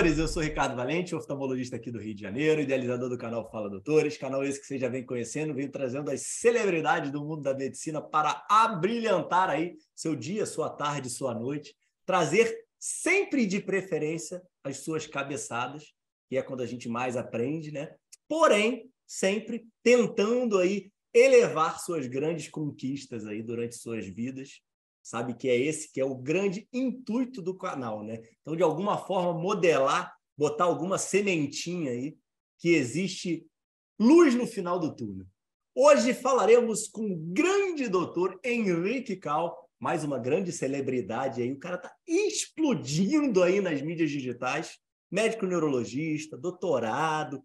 Doutores! Eu sou Ricardo Valente, oftalmologista aqui do Rio de Janeiro, idealizador do canal Fala Doutores, canal esse que você já vem conhecendo, vem trazendo as celebridades do mundo da medicina para abrilhantar aí seu dia, sua tarde, sua noite, trazer sempre de preferência as suas cabeçadas, que é quando a gente mais aprende, né? Porém, sempre tentando aí elevar suas grandes conquistas aí durante suas vidas, sabe que é esse que é o grande intuito do canal, né? Então, de alguma forma, modelar, botar alguma sementinha aí que existe luz no final do túnel. Hoje falaremos com o grande doutor Henrique Cal, mais uma grande celebridade aí. O cara está explodindo aí nas mídias digitais. Médico neurologista, doutorado,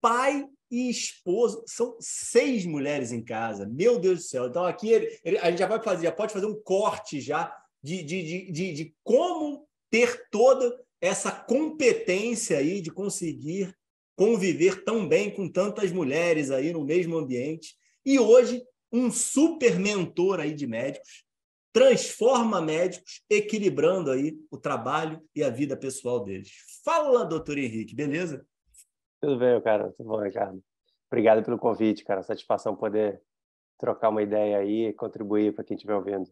pai e esposo. São seis mulheres em casa. Meu Deus do céu. Então, aqui ele, ele, a gente já vai fazer, já pode fazer um corte já de, de, de, de, de como ter toda essa competência aí de conseguir conviver tão bem com tantas mulheres aí no mesmo ambiente. E hoje, um super mentor aí de médicos, transforma médicos, equilibrando aí o trabalho e a vida pessoal deles. Fala, doutor Henrique, beleza? Tudo bem, cara. Tudo bom, Ricardo. Obrigado pelo convite, cara. Satisfação poder trocar uma ideia aí e contribuir para quem estiver ouvindo.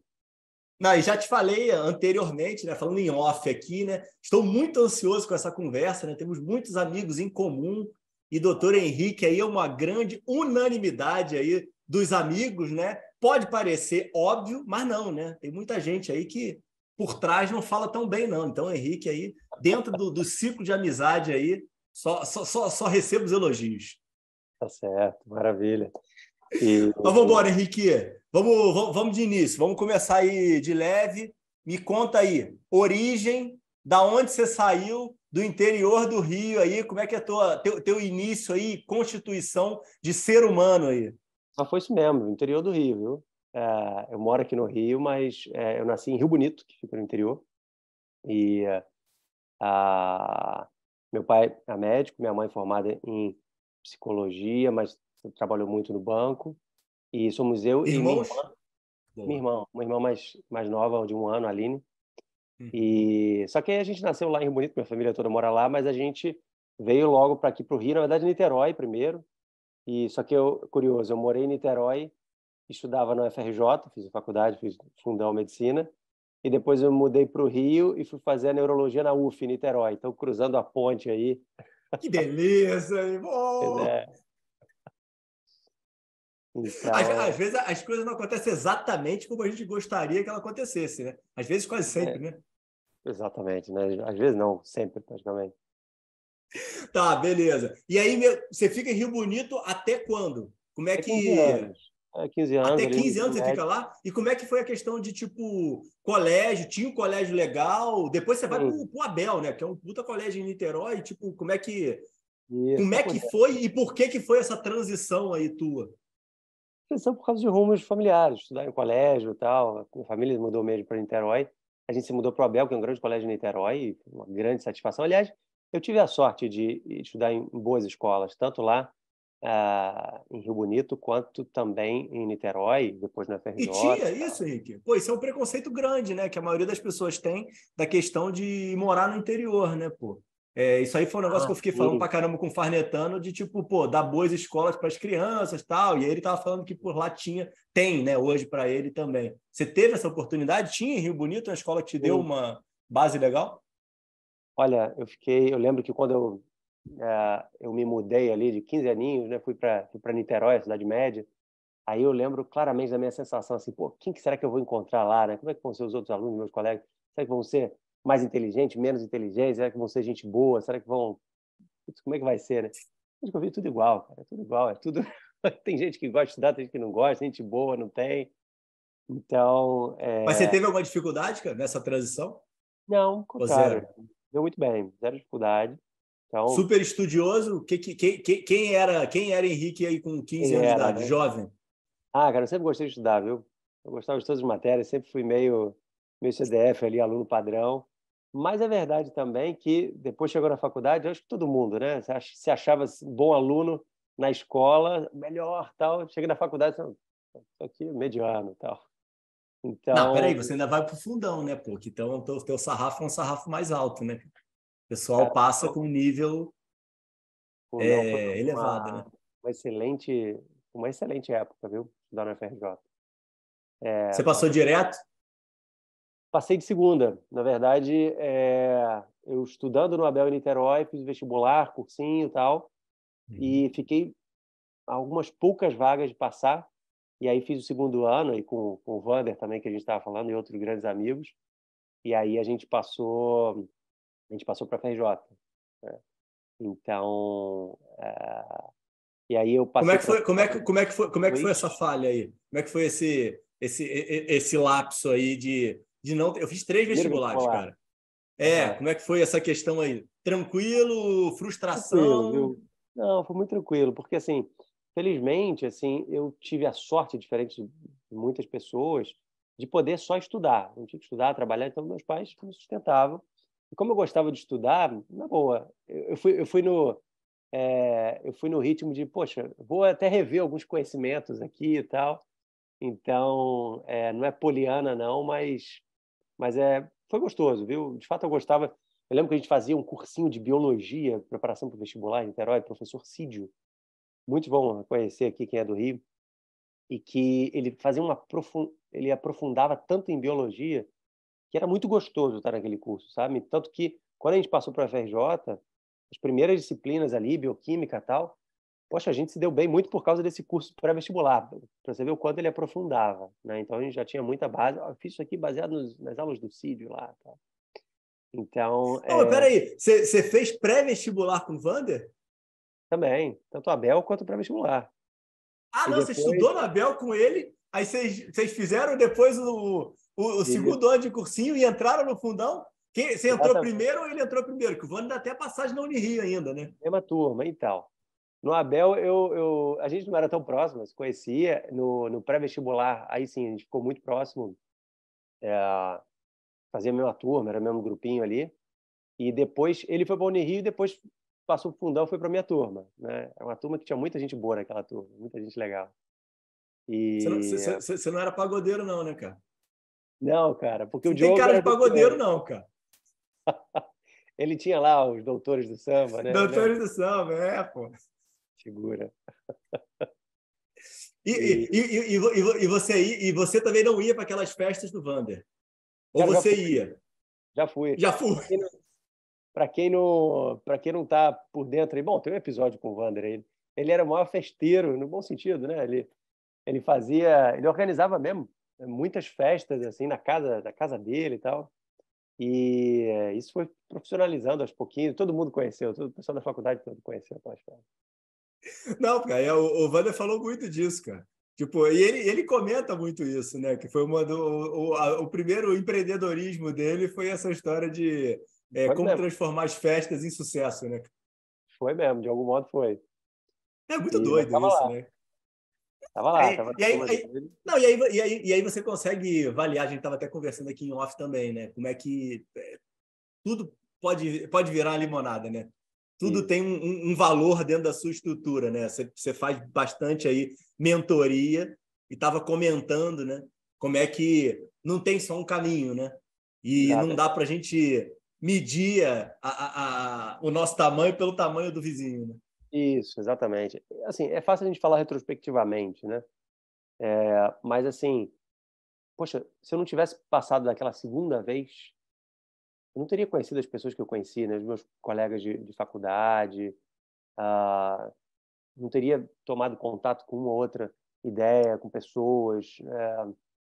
Não, e já te falei anteriormente, né, falando em off aqui, né? Estou muito ansioso com essa conversa, né? Temos muitos amigos em comum e doutor Henrique aí é uma grande unanimidade aí dos amigos, né? Pode parecer óbvio, mas não, né? Tem muita gente aí que por trás não fala tão bem, não. Então, Henrique aí, dentro do, do ciclo de amizade aí, só, só, só, só recebo os elogios. Tá certo, maravilha. E... Então vamos embora, Henrique. Vamos, vamos, vamos de início. Vamos começar aí de leve. Me conta aí, origem, da onde você saiu, do interior do Rio aí, como é que é tua, teu, teu início aí, constituição de ser humano aí? Ah, foi isso mesmo, interior do Rio, viu? É, eu moro aqui no Rio, mas é, eu nasci em Rio Bonito, que fica no interior. E a, meu pai é médico, minha mãe é formada em psicologia, mas trabalhou muito no banco. E somos eu Irmãos? e minha irmã. Minha irmã, uma irmã mais, mais nova, de um ano, a Aline. Uhum. E só que a gente nasceu lá em Rio Bonito, minha família toda mora lá, mas a gente veio logo para aqui para o Rio, na verdade Niterói primeiro. E só que eu curioso, eu morei em Niterói, estudava no FRJ, fiz faculdade, fiz fundão medicina e depois eu mudei para o Rio e fui fazer a neurologia na UF, Niterói. Então, cruzando a ponte aí. Que beleza, irmão! É. Então... Às, às, vezes as coisas não acontecem exatamente como a gente gostaria que ela acontecesse, né? Às vezes quase sempre, é. né? Exatamente, né? Às vezes não, sempre praticamente. Tá, beleza. E aí você fica em Rio Bonito até quando? Como é que 15 anos. Até 15 anos você fica lá? E como é que foi a questão de, tipo, colégio? Tinha um colégio legal? Depois você vai para o Abel, né? Que é um puta colégio em Niterói. Tipo, como é que... Isso, como é que foi e por que que foi essa transição aí tua? Transição por causa de rumos familiares. Estudar em colégio e tal. Minha família mudou mesmo para Niterói. A gente se mudou para o Abel, que é um grande colégio em Niterói. Uma grande satisfação. Aliás, eu tive a sorte de estudar em boas escolas, tanto lá uh, em Rio Bonito, quanto também em Niterói, depois na FRJ. E tinha isso, Henrique? Pô, isso é um preconceito grande, né? Que a maioria das pessoas tem da questão de morar no interior, né, pô? É, isso aí foi um negócio ah, que eu fiquei falando sim. pra caramba com o Farnetano, de tipo, pô, dar boas escolas para as crianças tal. E aí ele tava falando que por lá tinha, tem, né, hoje para ele também. Você teve essa oportunidade? Tinha em Rio Bonito uma escola que te sim. deu uma base legal? Olha, eu fiquei, eu lembro que quando eu eu me mudei ali de 15 aninhos, né? Fui para fui para Niterói, cidade média. Aí eu lembro claramente da minha sensação assim, pô, quem que será que eu vou encontrar lá, né? Como é que vão ser os outros alunos, meus colegas? Será que vão ser mais inteligentes, menos inteligentes? Será que vão ser gente boa? Será que vão como é que vai ser, né? Acho que eu vi tudo igual, cara, é tudo igual, é tudo tem gente que gosta de estudar, tem gente que não gosta, gente boa, não tem. Então, é... Mas você teve alguma dificuldade, cara, nessa transição? Não, contrário. Deu muito bem, zero dificuldade. Então, Super estudioso. Que, que, que, quem, era, quem era Henrique aí com 15 anos era, de idade? Né? Jovem? Ah, cara, eu sempre gostei de estudar, viu? Eu gostava de todas as matérias, sempre fui meio, meio CDF ali, aluno padrão. Mas é verdade também que depois chegou na faculdade, acho que todo mundo, né? Se achava bom aluno na escola, melhor, tal. Chega na faculdade, isso aqui mediano, tal. Então... Não, peraí, você ainda vai pro fundão, né, pô? Então o teu, teu sarrafo é um sarrafo mais alto, né? Pessoal passa com um nível Pô, é, não, elevado, uma, né? Uma excelente, uma excelente época, viu? Estudar na FRJ. É, Você passou direto? Passei de segunda. Na verdade, é, eu estudando no Abel em Niterói, fiz vestibular, cursinho e tal, uhum. e fiquei algumas poucas vagas de passar. E aí fiz o segundo ano aí com, com o Vander também, que a gente estava falando, e outros grandes amigos. E aí a gente passou, a gente passou para a FRJ. Né? Então, é... e aí eu passei. Como é que foi? Como é que, como é que foi? Como é que foi essa falha aí? Como é que foi esse esse esse lapso aí de de não? Eu fiz três vestibulares, vestibular. cara. É, como é que foi essa questão aí? Tranquilo, frustração? Tranquilo, não, foi muito tranquilo, porque assim, felizmente, assim, eu tive a sorte, diferente de muitas pessoas, de poder só estudar. Não tinha que estudar, trabalhar, então meus pais me sustentavam. E como eu gostava de estudar, na boa, eu fui, eu fui no é, eu fui no ritmo de, poxa, vou até rever alguns conhecimentos aqui e tal. Então, é, não é poliana não, mas mas é foi gostoso, viu? De fato eu gostava. Eu lembro que a gente fazia um cursinho de biologia, preparação para o vestibular em Niterói, professor Cídio. Muito bom conhecer aqui quem é do Rio. E que ele fazia uma ele aprofundava tanto em biologia que era muito gostoso estar naquele curso, sabe? Tanto que quando a gente passou para a FRJ, as primeiras disciplinas ali, bioquímica e tal, poxa, a gente se deu bem muito por causa desse curso pré-vestibular, para você ver o quanto ele aprofundava, né? Então a gente já tinha muita base. Eu fiz isso aqui baseado nos, nas aulas do CIDIO lá, tá? Então. Não, é... peraí, você fez pré-vestibular com o Vander? Também, tanto Abel quanto pré-vestibular. Ah, e não, depois... você estudou no Abel com ele, aí vocês fizeram depois o, o, o segundo ano de cursinho e entraram no fundão? Quem, você entrou Exatamente. primeiro ou ele entrou primeiro? Que o Vander dá até passagem na Unirio ainda, né? Mesma turma, e então. tal. No Abel, eu, eu, a gente não era tão próximo, se conhecia. No, no pré-vestibular, aí sim, a gente ficou muito próximo. É, fazia a mesma turma, era o mesmo grupinho ali. E depois, ele foi para o Unirio e depois passou para o fundão foi para minha turma. Né? É uma turma que tinha muita gente boa naquela turma, muita gente legal. E... Você, não, você, você não era pagodeiro não, né, cara? Não, cara, porque você o Diogo... tem cara de pagodeiro não, cara. ele tinha lá os doutores do samba, né? Doutores do samba, é, pô figura. E, e, e, e, e, você, e você também não ia para aquelas festas do Vander? Ou já, você já ia? Já fui. Já fui. Para quem não para quem não está por dentro aí, bom, tem um episódio com o Vander ele, ele era o maior festeiro no bom sentido, né? Ele ele fazia, ele organizava mesmo muitas festas assim na casa da casa dele e tal. E isso foi profissionalizando aos pouquinhos, todo mundo conheceu, todo o pessoal da faculdade todo conheceu aquelas festas. Não, cara, é, o, o Wander falou muito disso, cara. Tipo, e ele, ele comenta muito isso, né? Que foi uma do, o, a, o primeiro empreendedorismo dele foi essa história de é, como mesmo. transformar as festas em sucesso, né? Foi mesmo, de algum modo foi. É muito e doido isso, lá. né? Tava lá. Tava e, aí, aí, não, e, aí, e, aí, e aí você consegue avaliar, a gente estava até conversando aqui em off também, né? Como é que é, tudo pode, pode virar limonada, né? tudo Sim. tem um, um, valor dentro da sua estrutura, né? Você, você faz bastante aí mentoria e estava comentando, né? Como é que não tem só um caminho, né? E não dá para a gente medir a, a, a, o nosso tamanho pelo tamanho do vizinho, né? Isso, exatamente. Assim, é fácil a gente falar retrospectivamente, né? É, mas assim, poxa, se eu não tivesse passado daquela segunda vez, eu não teria conhecido as pessoas que eu conheci, né? os meus colegas de, de faculdade, uh, não teria tomado contato com uma ou outra ideia, com pessoas. É...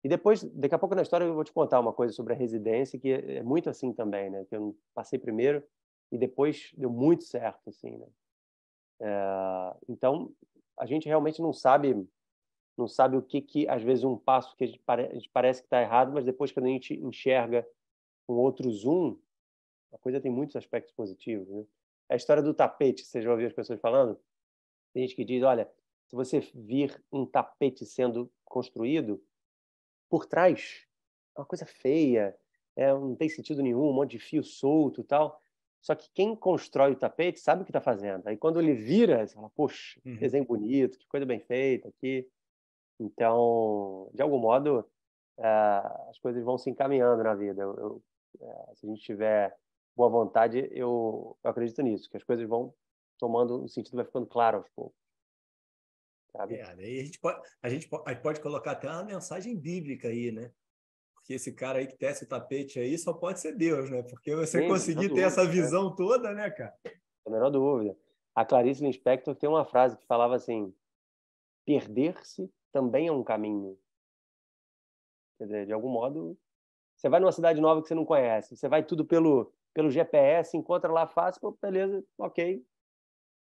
E depois, daqui a pouco na história, eu vou te contar uma coisa sobre a residência, que é muito assim também, né? Que eu passei primeiro e depois deu muito certo, assim, né? É... Então, a gente realmente não sabe não sabe o que que às vezes um passo que a gente, pare... a gente parece que está errado, mas depois quando a gente enxerga com outro zoom, a coisa tem muitos aspectos positivos. Né? É a história do tapete, você já ouviu as pessoas falando? Tem gente que diz, olha, se você vir um tapete sendo construído, por trás é uma coisa feia, é, não tem sentido nenhum, um monte de fio solto e tal. Só que quem constrói o tapete sabe o que está fazendo. Aí quando ele vira, você fala, poxa, que uhum. desenho bonito, que coisa bem feita aqui. Então, de algum modo, uh, as coisas vão se encaminhando na vida. Eu, eu é, se a gente tiver boa vontade, eu, eu acredito nisso, que as coisas vão tomando, o sentido vai ficando claro aos poucos. Sabe? É, a gente, pode, a, gente pode, a gente pode colocar até uma mensagem bíblica aí, né? Porque esse cara aí que tece o tapete aí só pode ser Deus, né? Porque você Sim, conseguir ter essa né? visão é. toda, né, cara? A menor dúvida. A Clarice Lispector tem uma frase que falava assim: perder-se também é um caminho. Quer dizer, de algum modo, você vai numa cidade nova que você não conhece, você vai tudo pelo, pelo GPS, encontra lá fácil, pô, beleza, ok.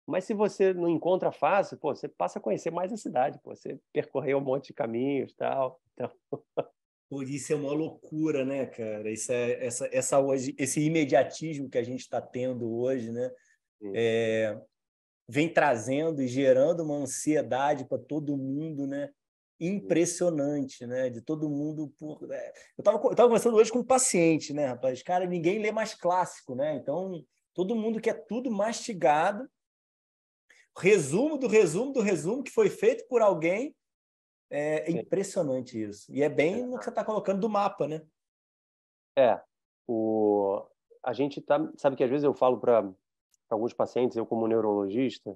Mas se você não encontra fácil, pô, você passa a conhecer mais a cidade, pô, você percorreu um monte de caminhos tal. Então... Por isso é uma loucura, né, cara? Isso é essa, essa hoje, esse imediatismo que a gente está tendo hoje, né? É, vem trazendo e gerando uma ansiedade para todo mundo, né? Impressionante, né? De todo mundo. Por... É, eu estava eu tava conversando hoje com um paciente, né, rapaz? Cara, ninguém lê mais clássico, né? Então, todo mundo quer tudo mastigado. Resumo do resumo do resumo que foi feito por alguém. É impressionante isso. E é bem no que você está colocando do mapa, né? É. O... A gente tá. Sabe que às vezes eu falo para alguns pacientes, eu como neurologista,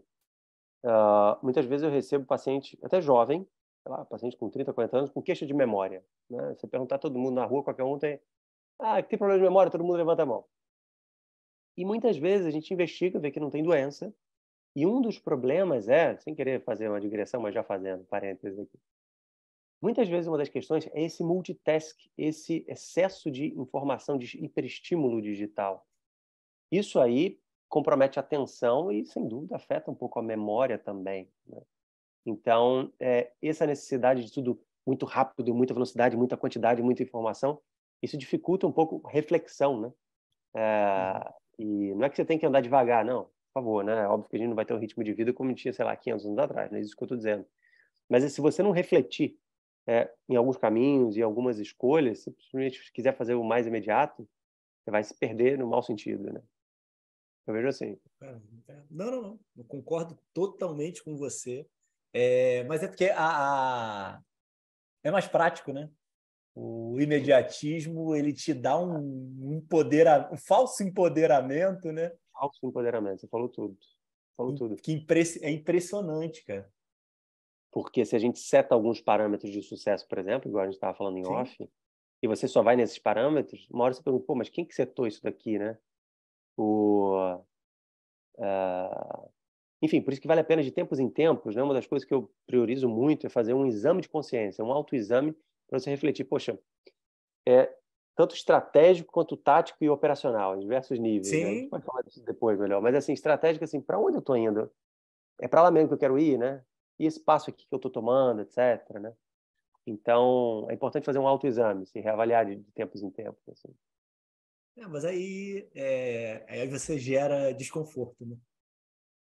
uh, muitas vezes eu recebo paciente até jovem, sei lá, paciente com 30, 40 anos, com queixa de memória. Né? Você perguntar a todo mundo na rua, qualquer um tem, ah, tem problema de memória, todo mundo levanta a mão. E muitas vezes a gente investiga, vê que não tem doença, e um dos problemas é, sem querer fazer uma digressão, mas já fazendo, parênteses aqui, muitas vezes uma das questões é esse multitask, esse excesso de informação, de hiperestímulo digital. Isso aí compromete a atenção e, sem dúvida, afeta um pouco a memória também. Né? Então, é, essa necessidade de tudo muito rápido, muita velocidade, muita quantidade, muita informação, isso dificulta um pouco a reflexão, né? É, e não é que você tem que andar devagar, não, por favor, né? Óbvio que a gente não vai ter um ritmo de vida como tinha, sei lá, 500 anos atrás, não é isso que eu estou dizendo. Mas se você não refletir é, em alguns caminhos e algumas escolhas, se simplesmente quiser fazer o mais imediato, você vai se perder no mau sentido, né? Eu vejo assim. É, não, não, não. Eu concordo totalmente com você. É, mas é porque a, a, é mais prático, né? O imediatismo ele te dá um, empodera, um falso empoderamento, né? Falso empoderamento, você falou tudo. Falou tudo. Que impress, é impressionante, cara. Porque se a gente seta alguns parâmetros de sucesso, por exemplo, igual a gente estava falando em Sim. off, e você só vai nesses parâmetros, uma hora você pergunta, pô, mas quem que setou isso daqui, né? O, uh, enfim, por isso que vale a pena de tempos em tempos, né? Uma das coisas que eu priorizo muito é fazer um exame de consciência, um autoexame para você refletir, poxa, é tanto estratégico quanto tático e operacional, em diversos níveis. Sim. Né? A gente pode falar disso depois melhor, mas assim, estratégico assim, para onde eu estou indo? É para lá mesmo que eu quero ir, né? E esse passo aqui que eu estou tomando, etc, né? Então, é importante fazer um autoexame, se reavaliar de, de tempos em tempos. Assim. É, mas aí, é, aí você gera desconforto, né?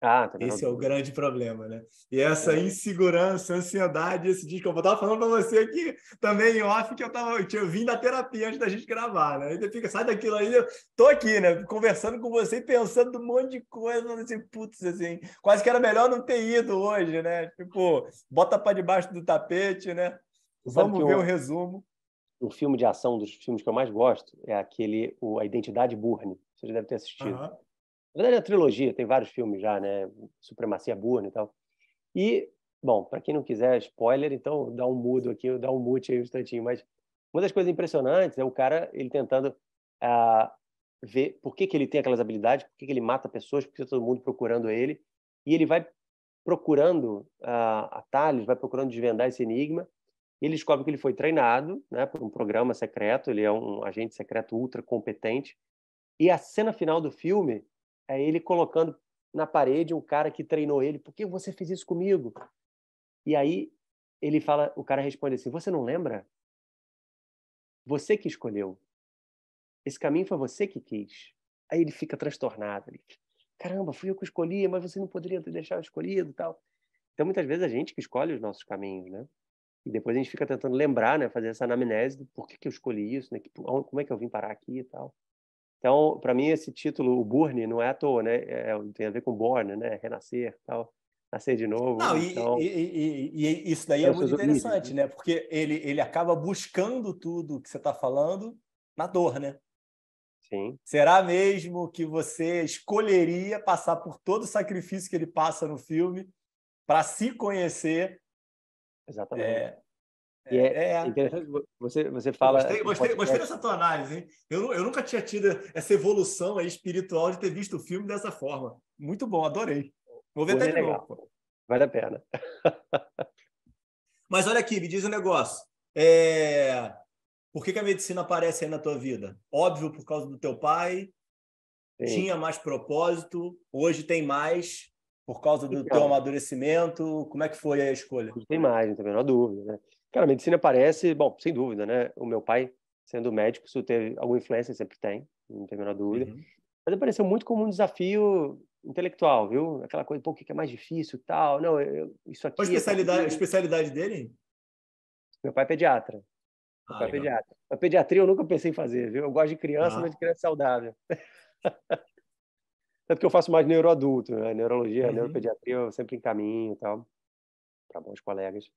Ah, tá esse é o grande problema, né? E essa é. insegurança, ansiedade, esse desconforto. Eu estava falando para você aqui também em off que eu, tava, eu tinha vindo da terapia antes da gente gravar, né? Você fica, sai daquilo aí, eu tô aqui, né? Conversando com você e pensando um monte de coisa, assim, putz, assim, quase que era melhor não ter ido hoje, né? Tipo, bota para debaixo do tapete, né? Vamos ver o resumo um filme de ação dos filmes que eu mais gosto é aquele o A Identidade Bourne. Você já deve ter assistido. Uhum. Na verdade, é uma trilogia, tem vários filmes já, né? Supremacia Bourne e tal. E, bom, para quem não quiser spoiler, então dá um mudo aqui, dá um mute aí um instantinho. Mas uma das coisas impressionantes é o cara ele tentando uh, ver por que, que ele tem aquelas habilidades, por que, que ele mata pessoas, por que todo mundo procurando ele. E ele vai procurando uh, atalhos, vai procurando desvendar esse enigma ele descobre que ele foi treinado né, por um programa secreto, ele é um agente secreto ultra competente. E a cena final do filme é ele colocando na parede um cara que treinou ele. Por que você fez isso comigo? E aí ele fala, o cara responde assim: Você não lembra? Você que escolheu. Esse caminho foi você que quis. Aí ele fica transtornado. Ele, Caramba, fui eu que escolhi, mas você não poderia ter deixado escolhido, tal. Então muitas vezes a gente que escolhe os nossos caminhos, né? E depois a gente fica tentando lembrar, né, fazer essa anamnese do por que, que eu escolhi isso, né, como é que eu vim parar aqui e tal. Então, para mim, esse título, o Burn, não é à toa, né? É, é tem a ver com Born, né? Renascer tal. Nascer de novo. Não, então... e, e, e, e, isso daí é, é muito interessante, né? Porque ele, ele acaba buscando tudo que você está falando na dor, né? Sim. Será mesmo que você escolheria passar por todo o sacrifício que ele passa no filme para se conhecer? Exatamente. É, e é, é, é, interessante, você, você fala. Gostei, gostei, gostei dessa tua análise, hein? Eu, eu nunca tinha tido essa evolução aí espiritual de ter visto o filme dessa forma. Muito bom, adorei. Vou ver até de legal. novo. Vale a pena. Mas olha aqui, me diz um negócio. É... Por que, que, a medicina aparece aí na tua vida? Óbvio, por causa do teu pai. Sim. Tinha mais propósito. Hoje tem mais por causa do então, teu amadurecimento. Como é que foi a escolha? Tem mais, não tem a menor dúvida, né? Cara, a medicina parece, bom, sem dúvida, né? O meu pai, sendo médico, isso teve alguma influência, sempre tem, não tem a menor dúvida. Uhum. Mas apareceu muito como um desafio intelectual, viu? Aquela coisa, pô, o que é mais difícil tal. Não, eu, isso aqui. Qual a especialidade, é... a especialidade dele? Meu pai é pediatra. Meu ah, pai é pediatra. A pediatria eu nunca pensei em fazer, viu? Eu gosto de criança, ah. mas de criança saudável. Tanto que eu faço mais neuroadulto, né? Neurologia, uhum. neuropediatria eu sempre encaminho e tal, para bons colegas.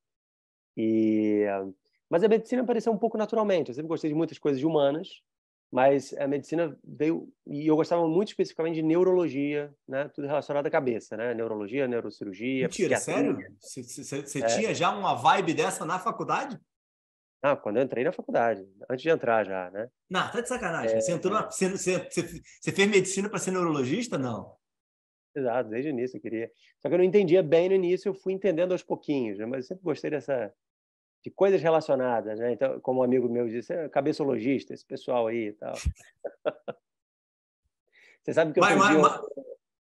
E, mas a medicina apareceu um pouco naturalmente. Eu sempre gostei de muitas coisas humanas, mas a medicina veio e eu gostava muito especificamente de neurologia, né? Tudo relacionado à cabeça, né? Neurologia, neurocirurgia. Mentira, sério? Você é. tinha já uma vibe dessa na faculdade? Ah, quando eu entrei na faculdade, antes de entrar já, né? Não, tá de sacanagem. É, você, entrou na, você, você, você fez medicina para ser neurologista? Não. Exato, desde o início eu queria. Só que eu não entendia bem no início, eu fui entendendo aos pouquinhos, né? mas eu sempre gostei dessa de coisas relacionadas, né? Então, como um amigo meu disse, é cabeçologista, esse pessoal aí e tal. Você sabe que eu mas, mas, mas,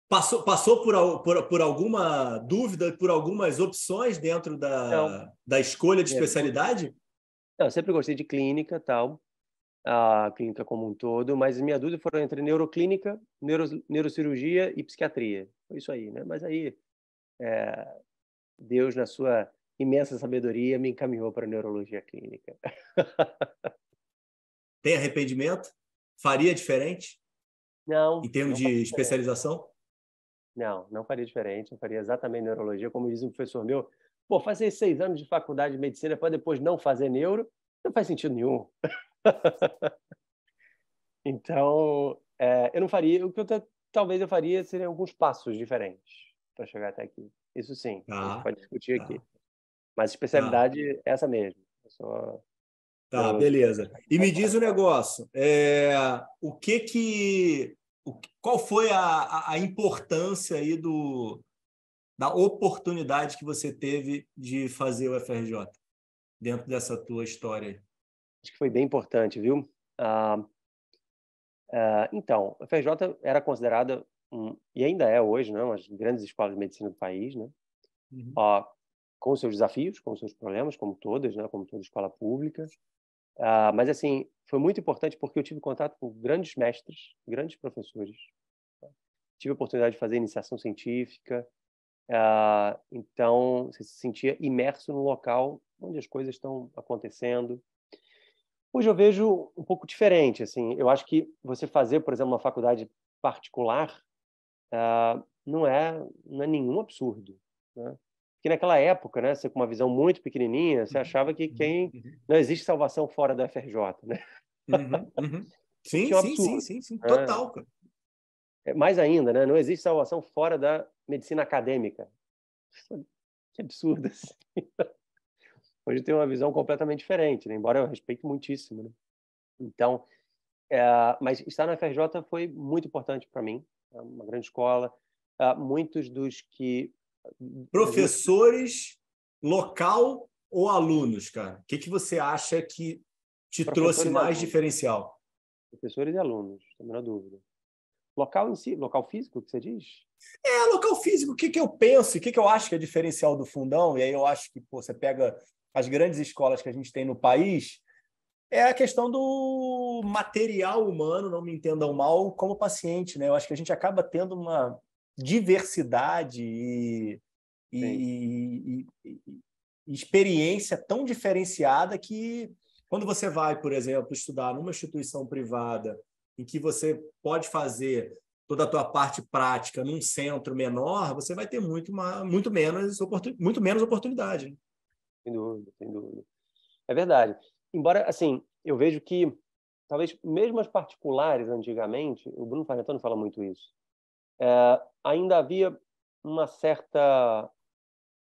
passou passou por, por, por alguma dúvida, por algumas opções dentro da, da escolha de especialidade? Não, eu sempre gostei de clínica, tal a clínica como um todo, mas minha dúvida foi entre neuroclínica, neuro, neurocirurgia e psiquiatria. Foi isso aí, né? Mas aí é, Deus, na sua imensa sabedoria, me encaminhou para a neurologia clínica. Tem arrependimento? Faria diferente? Não. Em termos de especialização? Não, não faria diferente. Eu faria exatamente neurologia. Como diz um professor meu, pô, fazer seis anos de faculdade de medicina para depois não fazer neuro, não faz sentido nenhum. então, é, eu não faria. O que eu talvez eu faria seriam alguns passos diferentes para chegar até aqui. Isso sim, tá. a gente pode discutir tá. aqui. Mas especialidade tá. é essa mesmo. Só... Tá, beleza. E me diz o um negócio. É, o que que, o, qual foi a, a importância aí do da oportunidade que você teve de fazer o FRJ dentro dessa tua história? Acho que foi bem importante, viu? Ah, ah, então, a FRJ era considerada, um, e ainda é hoje, né, uma das grandes escolas de medicina do país, né? Uhum. Ah, com seus desafios, com seus problemas, como todas, né, como toda escola pública. Uh, mas, assim, foi muito importante porque eu tive contato com grandes mestres, grandes professores. Tá? Tive a oportunidade de fazer iniciação científica. Uh, então, você se sentia imerso no local onde as coisas estão acontecendo. Hoje eu vejo um pouco diferente. Assim, eu acho que você fazer, por exemplo, uma faculdade particular uh, não é não é nenhum absurdo. Né? Porque naquela época, né, você com uma visão muito pequenininha, você uhum, achava que quem uhum, uhum. não existe salvação fora da FRJ, né? Uhum, uhum. Sim, é sim, sim, sim, sim, total. É, mais ainda, né? Não existe salvação fora da medicina acadêmica. Que absurdo. Assim. Hoje tem uma visão completamente diferente, né? embora eu respeite muitíssimo. Né? Então, é, mas estar na FRJ foi muito importante para mim, é uma grande escola. Uh, muitos dos que. Professores, local ou alunos, cara? O que, que você acha que te trouxe mais diferencial? Professores e alunos, sem a menor dúvida. Local em si, local físico, que você diz? É, local físico, o que, que eu penso, o que, que eu acho que é diferencial do fundão, e aí eu acho que pô, você pega as grandes escolas que a gente tem no país, é a questão do material humano, não me entendam mal, como paciente. Né? Eu acho que a gente acaba tendo uma diversidade e, e, e, e experiência tão diferenciada que quando você vai, por exemplo, estudar numa instituição privada em que você pode fazer toda a tua parte prática num centro menor, você vai ter muito, muito, menos, muito menos oportunidade. Né? Sem dúvida, sem dúvida. É verdade. Embora, assim, eu vejo que talvez mesmo as particulares antigamente, o Bruno Farnetano fala muito isso, é, ainda havia uma certa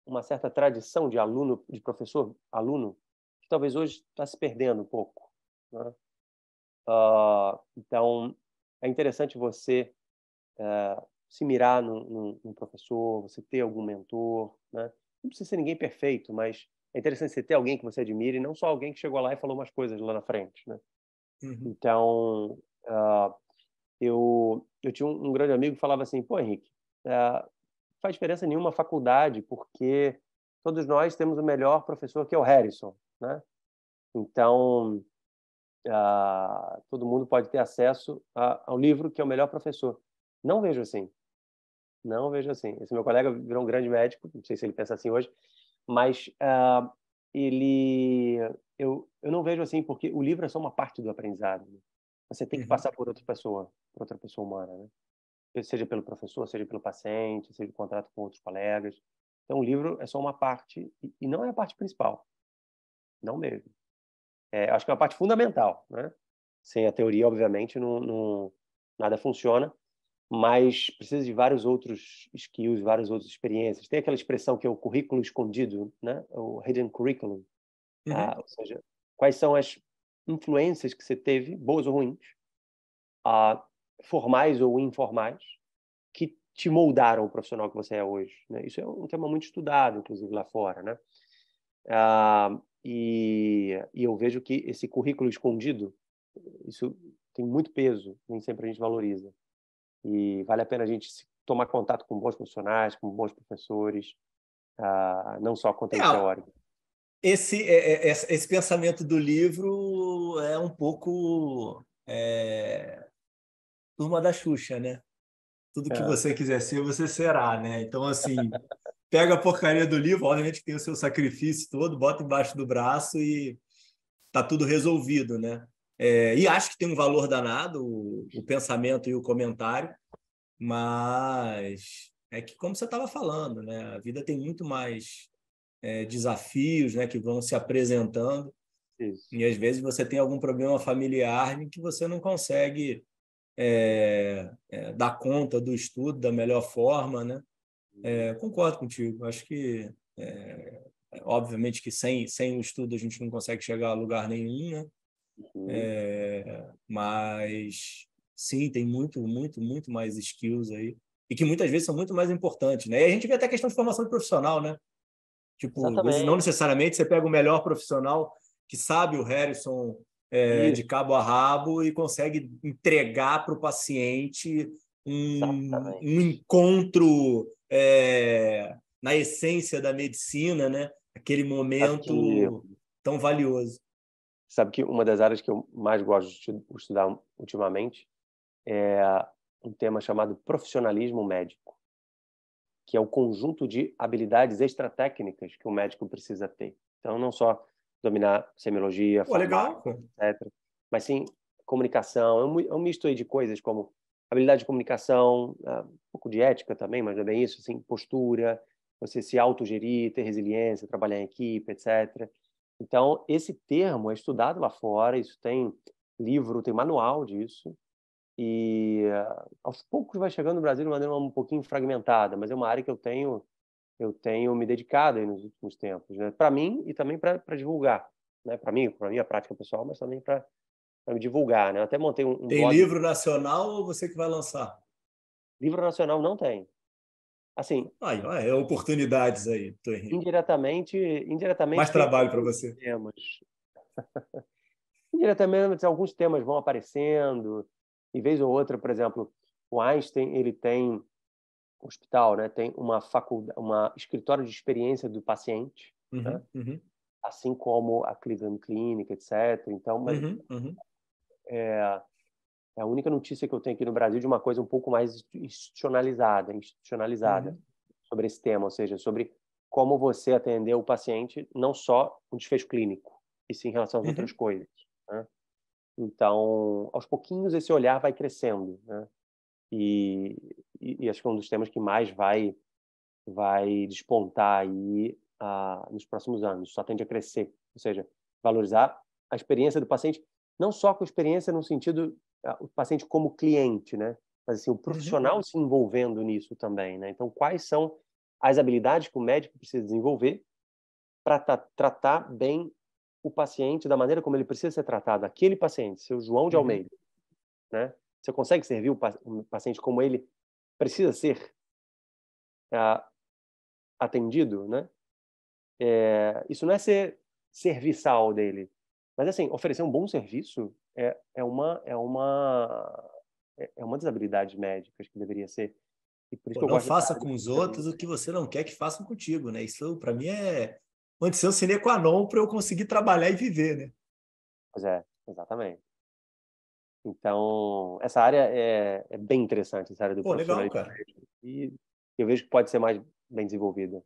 uma certa tradição de aluno, de professor, aluno, que talvez hoje está se perdendo um pouco. Né? Uh, então, é interessante você uh, se mirar num, num, num, professor, você ter algum mentor, né? Não precisa ser ninguém perfeito, mas é interessante você ter alguém que você admire, e não só alguém que chegou lá e falou umas coisas lá na frente, né? Uhum. Então, uh, eu, eu tinha um, um, grande amigo que falava assim, pô, Henrique, uh, faz diferença nenhuma a faculdade, porque todos nós temos o melhor professor, que é o Harrison, né? Então, uh, todo mundo pode ter acesso a, ao livro que é o melhor professor. Não vejo assim. Não vejo assim. Esse meu colega virou um grande médico, não sei se ele pensa assim hoje, mas uh, ele, eu, eu não vejo assim porque o livro é só uma parte do aprendizado. Né? Você tem que uhum. passar por outra pessoa, por outra pessoa humana, né? seja pelo professor, seja pelo paciente, seja o contrato com outros colegas. Então, o livro é só uma parte e não é a parte principal. Não mesmo. É, acho que é uma parte fundamental, né? Sem a teoria, obviamente, não, não, nada funciona mas precisa de vários outros skills, várias outras experiências. Tem aquela expressão que é o currículo escondido, né? o hidden curriculum. Uhum. Ah, ou seja, quais são as influências que você teve, boas ou ruins, ah, formais ou informais, que te moldaram o profissional que você é hoje. Né? Isso é um tema muito estudado, inclusive, lá fora. Né? Ah, e, e eu vejo que esse currículo escondido, isso tem muito peso, nem sempre a gente valoriza. E vale a pena a gente tomar contato com bons profissionais, com bons professores, uh, não só conteúdo é, teórico. Esse, é, é, esse pensamento do livro é um pouco é, turma da Xuxa, né? Tudo que é. você quiser ser, você será, né? Então, assim, pega a porcaria do livro, obviamente que tem o seu sacrifício todo, bota embaixo do braço e tá tudo resolvido, né? É, e acho que tem um valor danado o, o, pensamento e o comentário, mas é que, como você estava falando, né, a vida tem muito mais é, desafios né, que vão se apresentando. Isso. E às vezes você tem algum problema familiar em que você não consegue é, é dar conta do estudo da melhor forma. Né? É, concordo contigo. Acho que, é, obviamente, que sem, sem o estudo a gente não consegue chegar a lugar nenhum. Né? Uhum. É, mas sim, tem muito, muito, muito mais skills aí. E que muitas vezes são muito mais importantes, né? E a gente vê até a questão de formação de profissional, né? Tipo, não necessariamente você pega o melhor profissional que sabe o Harrison é, de cabo a rabo e consegue entregar para o paciente um, um encontro é, na essência da medicina, né? Aquele momento tão valioso. Sabe que uma das áreas que eu mais gosto de estudar ultimamente é um tema chamado profissionalismo médico, que é o conjunto de habilidades extratécnicas que o médico precisa ter. Então, não só dominar semiologia, Pô, etc., mas sim comunicação. É um misto aí de coisas como habilidade de comunicação, ah, um pouco de ética também, mas não é bem isso, assim, postura, você se autogerir, ter resiliência, trabalhar em equipe, etc. Então, esse termo é estudado lá fora, isso tem livro, tem manual disso, e uh, aos poucos vai chegando no Brasil de maneira um pouquinho fragmentada, mas é uma área que eu tenho eu tenho me dedicado nos últimos tempos, né? para mim e também para divulgar, né? para mim, para minha prática pessoal, mas também para me divulgar, né? Eu até montei um, um Tem blog... livro nacional ou você que vai lançar? Livro nacional não tem. Assim, aí, é oportunidades aí, Indiretamente, indiretamente. Mais trabalho para você. Temas. indiretamente, alguns temas vão aparecendo. E vez ou outra, por exemplo, o Einstein ele tem hospital, né? Tem uma faculdade, uma escritório de experiência do paciente, uhum, né? uhum. assim como a Cleveland Clinic, etc. Então, mas, uhum, uhum, é, é a única notícia que eu tenho aqui no Brasil de uma coisa um pouco mais institucionalizada, institucionalizada uhum. sobre esse tema, ou seja, sobre como você atender o paciente, não só o desfecho clínico, e sim em relação às uhum. outras coisas. Né? Então, aos pouquinhos esse olhar vai crescendo, né? E, e, e, acho que é um dos temas que mais vai vai despontar aí ah, nos próximos anos. Só tende a crescer, ou seja, valorizar a experiência do paciente não só com experiência no sentido ah, o paciente como cliente, né? Mas assim, o profissional uhum. se envolvendo nisso também, né? Então, quais são as habilidades que o médico precisa desenvolver para tratar bem o paciente da maneira como ele precisa ser tratado, aquele paciente, seu João de uhum. Almeida, né? Você consegue servir o paciente como ele precisa ser uh, atendido, né? É, isso não é ser serviçal dele, mas assim oferecer um bom serviço é, é uma é uma é, é uma das habilidades médicas que deveria ser. Pô, não faça com os outros o que você não quer que façam contigo, né? Isso para mim é condição sine qua non para eu conseguir trabalhar e viver, né? Pois é, exatamente. Então, essa área é, é bem interessante, essa área do Pô, legal, cara. E eu vejo que pode ser mais bem desenvolvida.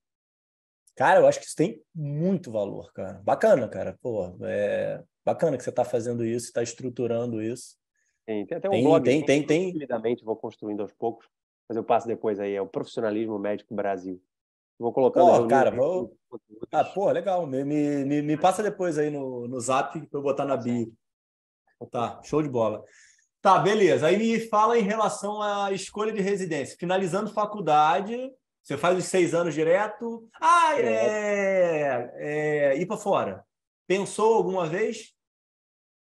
Cara, eu acho que isso tem muito valor, cara. Bacana, cara. Pô, é bacana que você está fazendo isso, está estruturando isso. Tem, tem até um tem, blog. Tem, tem, tem. Timidamente vou construindo aos poucos, mas eu passo depois aí. É o Profissionalismo Médico Brasil. Vou colocando. Pô, cara, vou. Ah, pô, legal. Me, me, me, passa depois aí no, no zap para eu botar na bio. Tá, show de bola. Tá, beleza. Aí me fala em relação à escolha de residência. Finalizando faculdade, você faz os seis anos direto. Ah, é, é ir para fora. Pensou alguma vez?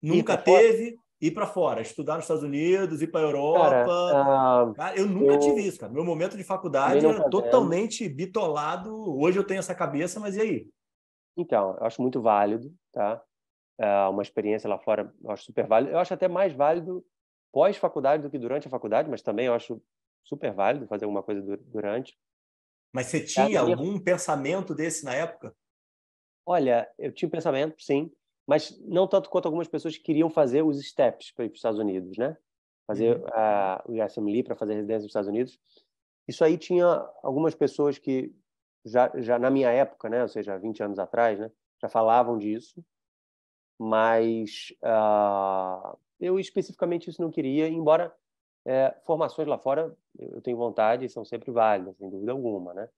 Nunca teve? Fora? Ir para fora, estudar nos Estados Unidos, ir para a Europa. Cara, uh, eu nunca eu... tive isso, cara. Meu momento de faculdade era totalmente bitolado. Hoje eu tenho essa cabeça, mas e aí? Então, eu acho muito válido, tá? Uh, uma experiência lá fora, eu acho super válido. Eu acho até mais válido pós-faculdade do que durante a faculdade, mas também eu acho super válido fazer alguma coisa durante. Mas você tinha algum pensamento desse na época? Olha, eu tinha um pensamento, sim, mas não tanto quanto algumas pessoas que queriam fazer os steps para ir para os Estados Unidos, né? Fazer uhum. uh, o ISMLE para fazer residência nos Estados Unidos. Isso aí tinha algumas pessoas que já, já na minha época, né, ou seja, 20 anos atrás, né, já falavam disso, mas uh, eu especificamente isso não queria, embora é, formações lá fora, eu tenho vontade, são sempre válidas, sem dúvida alguma, né?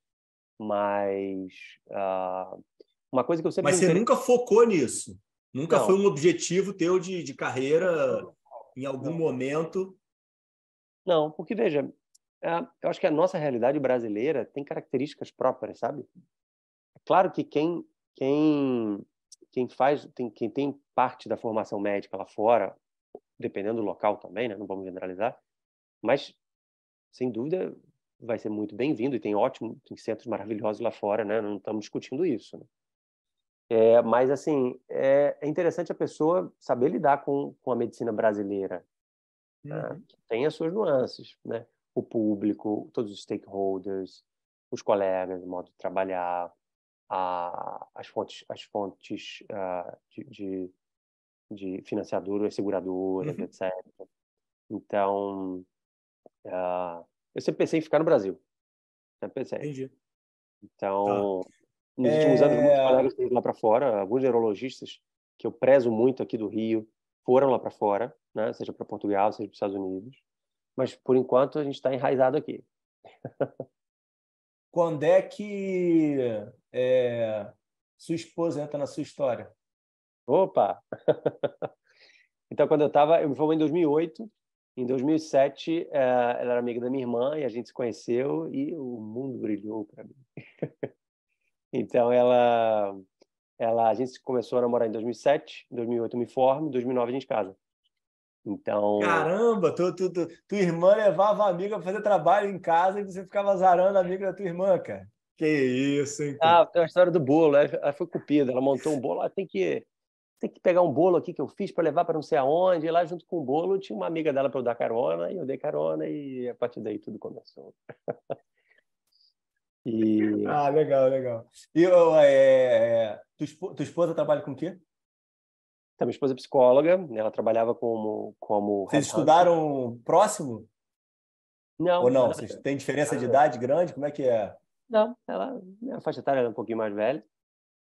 Mas uh, uma coisa que eu sempre... Mas você nunca focou nisso? Nunca não. foi um objetivo teu de, de carreira em algum não. momento? Não, porque, veja, é, eu acho que a nossa realidade brasileira tem características próprias, sabe? É claro que quem, quem, quem faz, tem, quem tem parte da formação médica lá fora, dependendo do local também, né? não vamos generalizar, mas, sem dúvida, vai ser muito bem-vindo e tem ótimo, tem centros maravilhosos lá fora, né? Não estamos discutindo isso. Né? É, mas, assim, é, é, interessante a pessoa saber lidar com, com a medicina brasileira, né? uhum. né? que tem as suas nuances, né? O público, todos os stakeholders, os colegas, o modo de trabalhar, a, as fontes, as fontes uh, de, de, de financiadoras, seguradoras, uhum. etc. Então, Uh, eu sempre pensei em ficar no Brasil. Sempre pensei. Entendi. Então, tá. Nos é... últimos anos, muitos colegas têm ido lá para fora, alguns neurologistas que eu prezo muito aqui do Rio foram lá para fora, né? seja para Portugal, seja para os Estados Unidos. Mas, por enquanto, a gente está enraizado aqui. Quando é que é, sua esposa entra na sua história? Opa! então, quando eu estava, eu me formei em 2008, em 2007, eh, ela era amiga da minha irmã e a gente se conheceu e o mundo brilhou para mim. então, ela, ela, a gente começou a namorar em 2007, em 2008 eu me formo, em 2009 a gente casa. Então. Caramba, tu, tu, tu, tua irmã levava a amiga para fazer trabalho em casa e você ficava azarando a amiga da tua irmã, cara. Que isso, hein? Cara? Ah, tem a história do bolo. Ela foi cupida, ela montou um bolo, ela tem que tem que pegar um bolo aqui que eu fiz para levar para não sei aonde. E lá, junto com o bolo, tinha uma amiga dela para eu dar carona, e eu dei carona, e a partir daí tudo começou. e... Ah, legal, legal. E é, é, tua, esposa trabalha com o quê? Então, minha esposa é psicóloga, ela trabalhava como. como Vocês estudaram próximo? Não. Ou não? Vocês têm diferença de idade grande? Como é que é? Não, ela, a faixa etária é um pouquinho mais velha,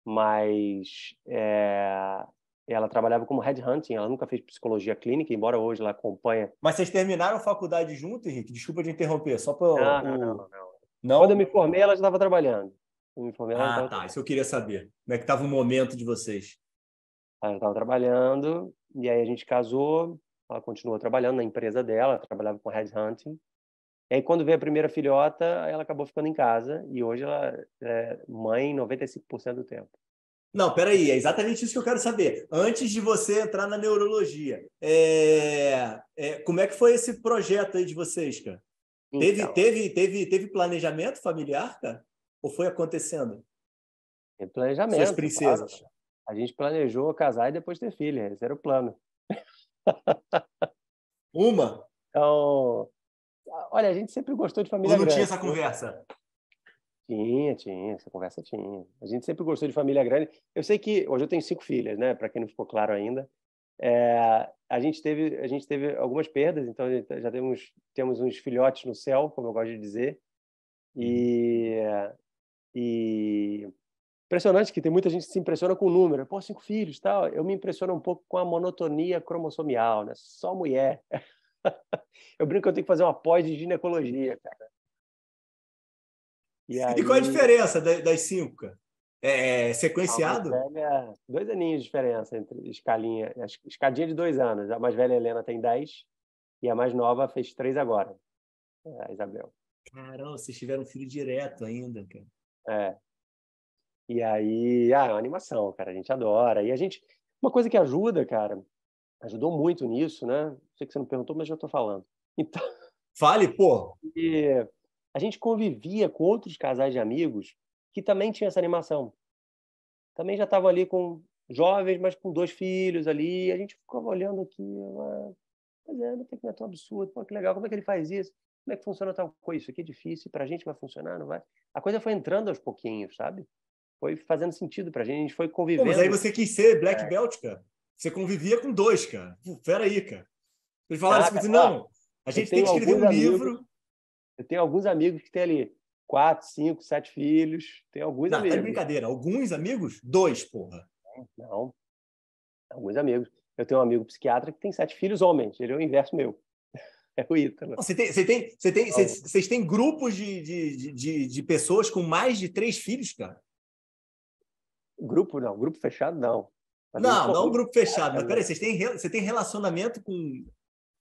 mas é, ela trabalhava como headhunting, ela nunca fez psicologia clínica, embora hoje ela acompanha. Mas vocês terminaram a faculdade junto, Henrique? Desculpa de interromper, só para. Não, não, não, não, não. Quando eu me formei, ela já estava trabalhando. Eu me formei, ah, tá. Isso eu queria saber. Como é que estava o momento de vocês? Ela estava trabalhando e aí a gente casou, ela continuou trabalhando na empresa dela, trabalhava com headhunting. E aí, quando veio a primeira filhota, ela acabou ficando em casa e hoje ela é mãe 95% do tempo. Não, peraí, é exatamente isso que eu quero saber. Antes de você entrar na neurologia, é... É... como é que foi esse projeto aí de vocês, cara? Então, teve, teve, teve, teve planejamento familiar, cara? Ou foi acontecendo? Teve planejamento. Suas princesas. Claro. A gente planejou casar e depois ter filha. Esse era o plano. Uma? Então, olha, a gente sempre gostou de família Ou não grande. tinha essa conversa? Tinha, tinha, essa conversa tinha. A gente sempre gostou de família grande. Eu sei que hoje eu tenho cinco filhas, né? Para quem não ficou claro ainda, é, a gente teve a gente teve algumas perdas, então já temos temos uns filhotes no céu, como eu gosto de dizer, e e impressionante que tem muita gente que se impressiona com o número, pô, cinco filhos, tal. Eu me impressiono um pouco com a monotonia cromossomial, né? Só mulher. eu brinco que eu tenho que fazer uma pós de ginecologia, cara. E, aí... e qual a diferença das cinco, cara? É, é sequenciado? Velha, dois aninhos de diferença entre escalinha, escadinha de dois anos. A mais velha Helena tem dez e a mais nova fez três agora, a Isabel. Caramba, vocês tiveram filho direto ainda, cara. É. E aí, ah, é uma animação, cara, a gente adora. E a gente, uma coisa que ajuda, cara, ajudou muito nisso, né? Sei que você não perguntou, mas já estou falando. Então, fale, pô. E a gente convivia com outros casais de amigos que também tinham essa animação. Também já estavam ali com jovens, mas com dois filhos ali. A gente ficava olhando aqui, mas é, não tem que é tão absurdo. Pô, que legal, como é que ele faz isso? Como é que funciona tal coisa? Isso aqui é difícil, para a gente vai funcionar, não vai? A coisa foi entrando aos pouquinhos, sabe? Foi fazendo sentido para a gente, a gente foi convivendo. Pô, mas aí você quis ser black é. belt, cara. Você convivia com dois, cara. Pera aí, cara. Eles falaram ah, assim, não, a gente tem que escrever um amigos, livro eu tenho alguns amigos que têm ali quatro, cinco, sete filhos. Tem alguns não, amigos. Não, é brincadeira. Alguns amigos? Dois, porra. Não. Alguns amigos. Eu tenho um amigo psiquiatra que tem sete filhos homens. Ele é o inverso meu. É o Ítalo. Você tem, você tem, você tem, vocês têm grupos de, de, de, de pessoas com mais de três filhos, cara? Grupo não, grupo fechado não. Mas não, não um grupo fechado. Mas peraí, vocês têm, você tem relacionamento com.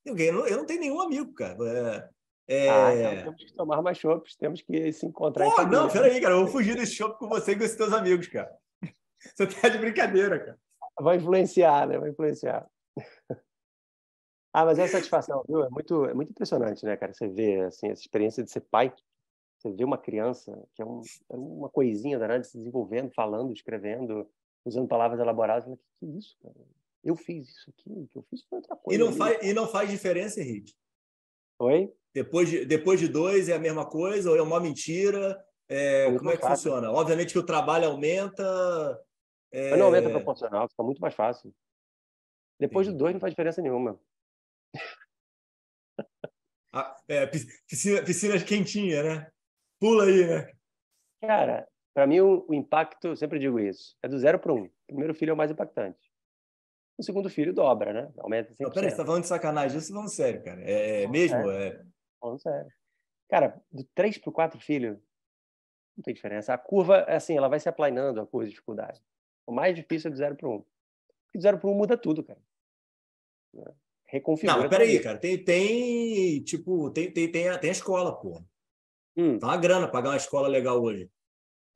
Eu não, eu não tenho nenhum amigo, cara. É... É... Ah, então temos que tomar mais chopps, temos que se encontrar. Pô, não, peraí, cara, eu vou fugir desse chopp com você e com esses teus amigos, cara. Você tá de brincadeira, cara. Vai influenciar, né? Vai influenciar. ah, mas é satisfação, viu? É muito, é muito impressionante, né, cara? Você vê, assim, essa experiência de ser pai. Você vê uma criança que é, um, é uma coisinha danada se desenvolvendo, falando, escrevendo, usando palavras elaboradas. Fala, que, que isso, cara? Eu fiz isso aqui, o que eu fiz foi outra coisa. E não, faz, e não faz diferença, Henrique? Oi? Depois de, depois de dois é a mesma coisa ou é uma mentira? É, como é que fácil. funciona? Obviamente que o trabalho aumenta. É... Mas não aumenta proporcional, fica muito mais fácil. Depois Sim. de dois não faz diferença nenhuma. Ah, é, piscina, piscina quentinha, né? Pula aí, né? Cara, para mim o, o, impacto, sempre digo isso, é do zero para um. O primeiro filho é o mais impactante o segundo filho dobra, né? Aumenta 100%. Não, peraí, você tá falando de sacanagem, isso falando sério, cara. É, é mesmo? É. Falando sério. Cara, do 3 para o 4 filho, não tem diferença. A curva, assim, ela vai se aplanando a curva de dificuldade. O mais difícil é do 0 para 1. Um. do 0 para 1 um muda tudo, cara. Reconfigura. Não, peraí, cara. Tem, tem, tipo, tem, tem, tem, a, tem a escola, pô. Hum. Tá uma grana pagar uma escola legal hoje.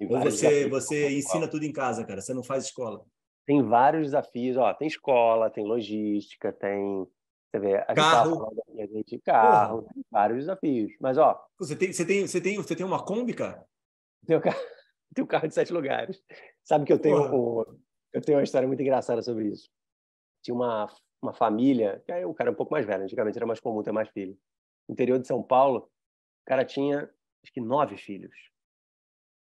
Ou você, você ensina tudo em casa, cara. Você não faz escola tem vários desafios. Ó, tem escola, tem logística, tem você vê, a carro, gente, gente carro, tem vários desafios. Mas ó, você tem, você tem, você tem, você tem uma Kombi, cara? Um carro, um carro de sete lugares. Sabe que eu tenho, um, eu tenho uma história muito engraçada sobre isso. Tinha uma uma família, que aí o cara é um pouco mais velho, antigamente era mais comum ter mais filhos. No interior de São Paulo, o cara tinha acho que nove filhos.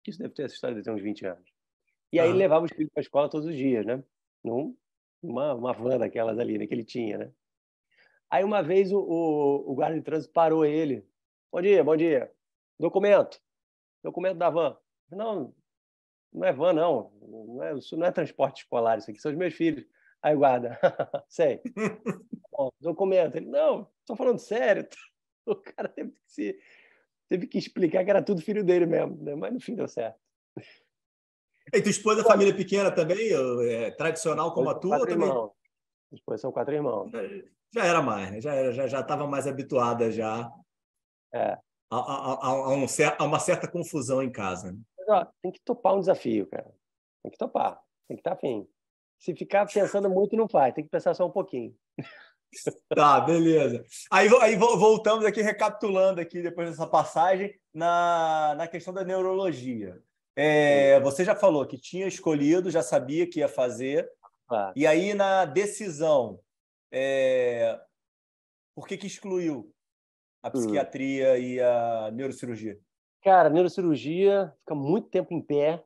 Isso deve ter essa história de ter uns 20 anos. E aí ah. levava os filhos para a escola todos os dias, né? Num, uma, uma van daquelas ali, né, que ele tinha, né? Aí uma vez o, o, o guarda de trânsito parou ele. Bom dia, bom dia. Documento. Documento da van. Não, não é van, não. não é, isso não é transporte escolar, isso aqui são os meus filhos. Aí o guarda, sei. Bom, documento. Ele, não, estou falando sério. O cara teve que, se, teve que explicar que era tudo filho dele mesmo, né? mas no fim deu certo. E tua esposa é família pequena também? É, tradicional como a tua? Também? Depois são quatro irmãos. Já, era mais, né? Já estava já, já mais habituada já é. a, a, a, a, um, a, uma certa confusão em casa. Né? Mas, ó, tem que topar um desafio, cara. Tem que topar. Tem que estar tá afim. Se ficar pensando muito, não faz. Tem que pensar só um pouquinho. Tá, beleza. Aí, aí voltamos aqui, recapitulando aqui, depois dessa passagem, na, na questão da neurologia. É, você já falou que tinha escolhido, já sabia que ia fazer. Ah. E aí, na decisão, é, por que, que excluiu a psiquiatria hum. e a neurocirurgia? Cara, neurocirurgia fica muito tempo em pé,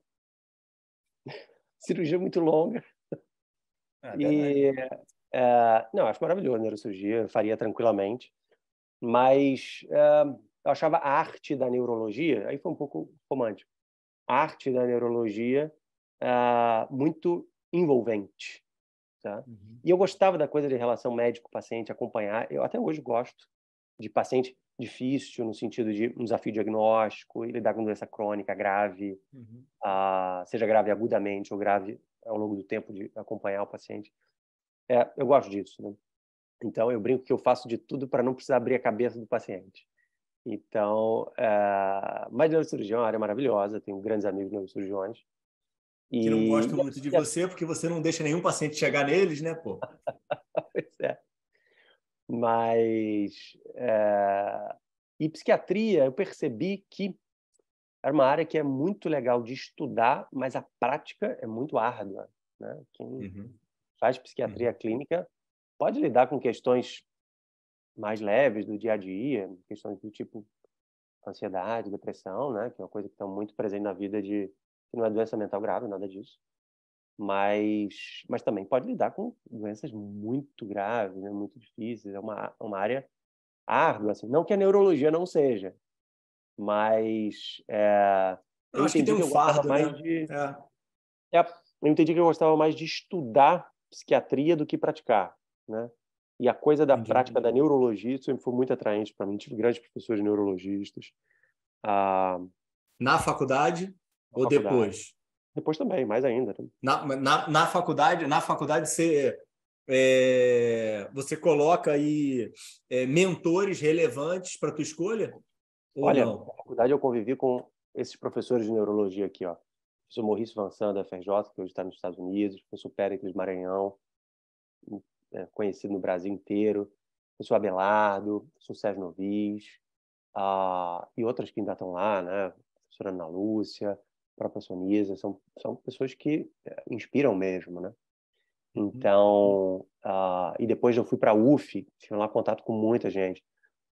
cirurgia muito longa. É, e é, não, acho maravilhoso a neurocirurgia, faria tranquilamente. Mas é, eu achava a arte da neurologia, aí foi um pouco romântico, a arte da neurologia é, muito envolvente. Tá? Uhum. E eu gostava da coisa de relação médico-paciente, acompanhar. Eu até hoje gosto de paciente difícil, no sentido de um desafio diagnóstico, lidar com doença crônica grave, uhum. uh, seja grave agudamente ou grave ao longo do tempo de acompanhar o paciente. É, eu gosto disso, né? Então, eu brinco que eu faço de tudo para não precisar abrir a cabeça do paciente. Então, é... mas neurocirurgião é uma área maravilhosa, tenho grandes amigos neurocirurgiões. E... Que não gostam muito de você, porque você não deixa nenhum paciente chegar neles, né, pô? pois é. Mas... É... E psiquiatria, eu percebi que era uma área que é muito legal de estudar, mas a prática é muito árdua. Né? Quem uhum. faz psiquiatria uhum. clínica pode lidar com questões mais leves do dia a dia, questões do tipo ansiedade, depressão, né? que é uma coisa que está muito presente na vida de que não é doença mental grave, nada disso. Mas, mas também pode lidar com doenças muito graves, né? muito difíceis. É uma, uma área árdua, assim. Não que a neurologia não seja, mas é, eu, eu acho que tem um fardo, né? de, é. É, eu entendi que eu gostava mais de estudar psiquiatria do que praticar, né? E a coisa da entendi. prática da neurologia sempre foi muito atraente para mim. Tive grandes professores neurologistas. Ah, na faculdade na ou faculdade. depois? Depois também, mais ainda. Né? Na, na, na faculdade, na faculdade você é, você coloca aí é, mentores relevantes para tua escolha? Olha, na faculdade eu convivi com esses professores de neurologia aqui, ó. O professor Maurice Vansan, da FRJ, que hoje está nos Estados Unidos, o professor Péricles Maranhão, é, conhecido no Brasil inteiro, o professor Abelardo, o professor Sérgio Novis, ah, e outras que ainda estão lá, né? A professora Ana Lúcia, a própria Sonisa, são, são pessoas que é, inspiram mesmo, né? Uhum. Então, ah, e depois eu fui para a UF, tive lá contato com muita gente